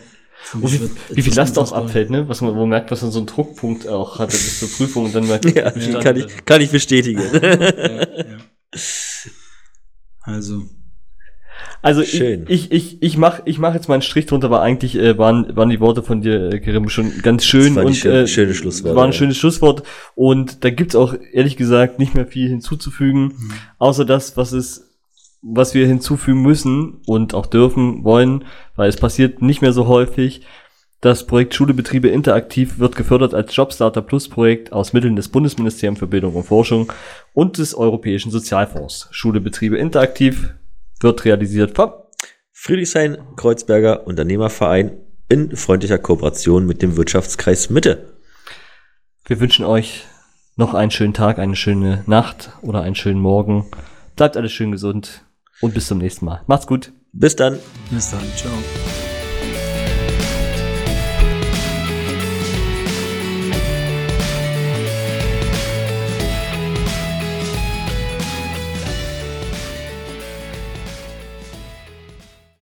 für Und mich wie, wird wie viel Last auch abfällt, ne? Was man, wo man merkt, was man so einen Druckpunkt auch hatte bis zur Prüfung und dann merkt, Ja, bestanden kann ich, kann ich bestätigen. Ja, ja. Also Also Schön. ich, ich, ich, ich mach, ich mach jetzt mal einen Strich drunter, aber eigentlich äh, waren, waren die Worte von dir, äh, Karim, schon ganz schön Das und schön- äh, schöne Schlussworte, War ein schönes Schlusswort und da gibt's auch ehrlich gesagt nicht mehr viel hinzuzufügen, Mhm. außer das, was es, was wir hinzufügen müssen und auch dürfen, wollen, weil es passiert nicht mehr so häufig. Das Projekt Schulebetriebe interaktiv wird gefördert als Jobstarter Plus Projekt aus Mitteln des Bundesministeriums für Bildung und Forschung und des Europäischen Sozialfonds. Schulebetriebe interaktiv wird realisiert vom Friedrichshain Kreuzberger Unternehmerverein in freundlicher Kooperation mit dem Wirtschaftskreis Mitte. Wir wünschen euch noch einen schönen Tag, eine schöne Nacht oder einen schönen Morgen. Bleibt alles schön gesund und bis zum nächsten Mal. Macht's gut. Bis dann. bis dann. Ciao.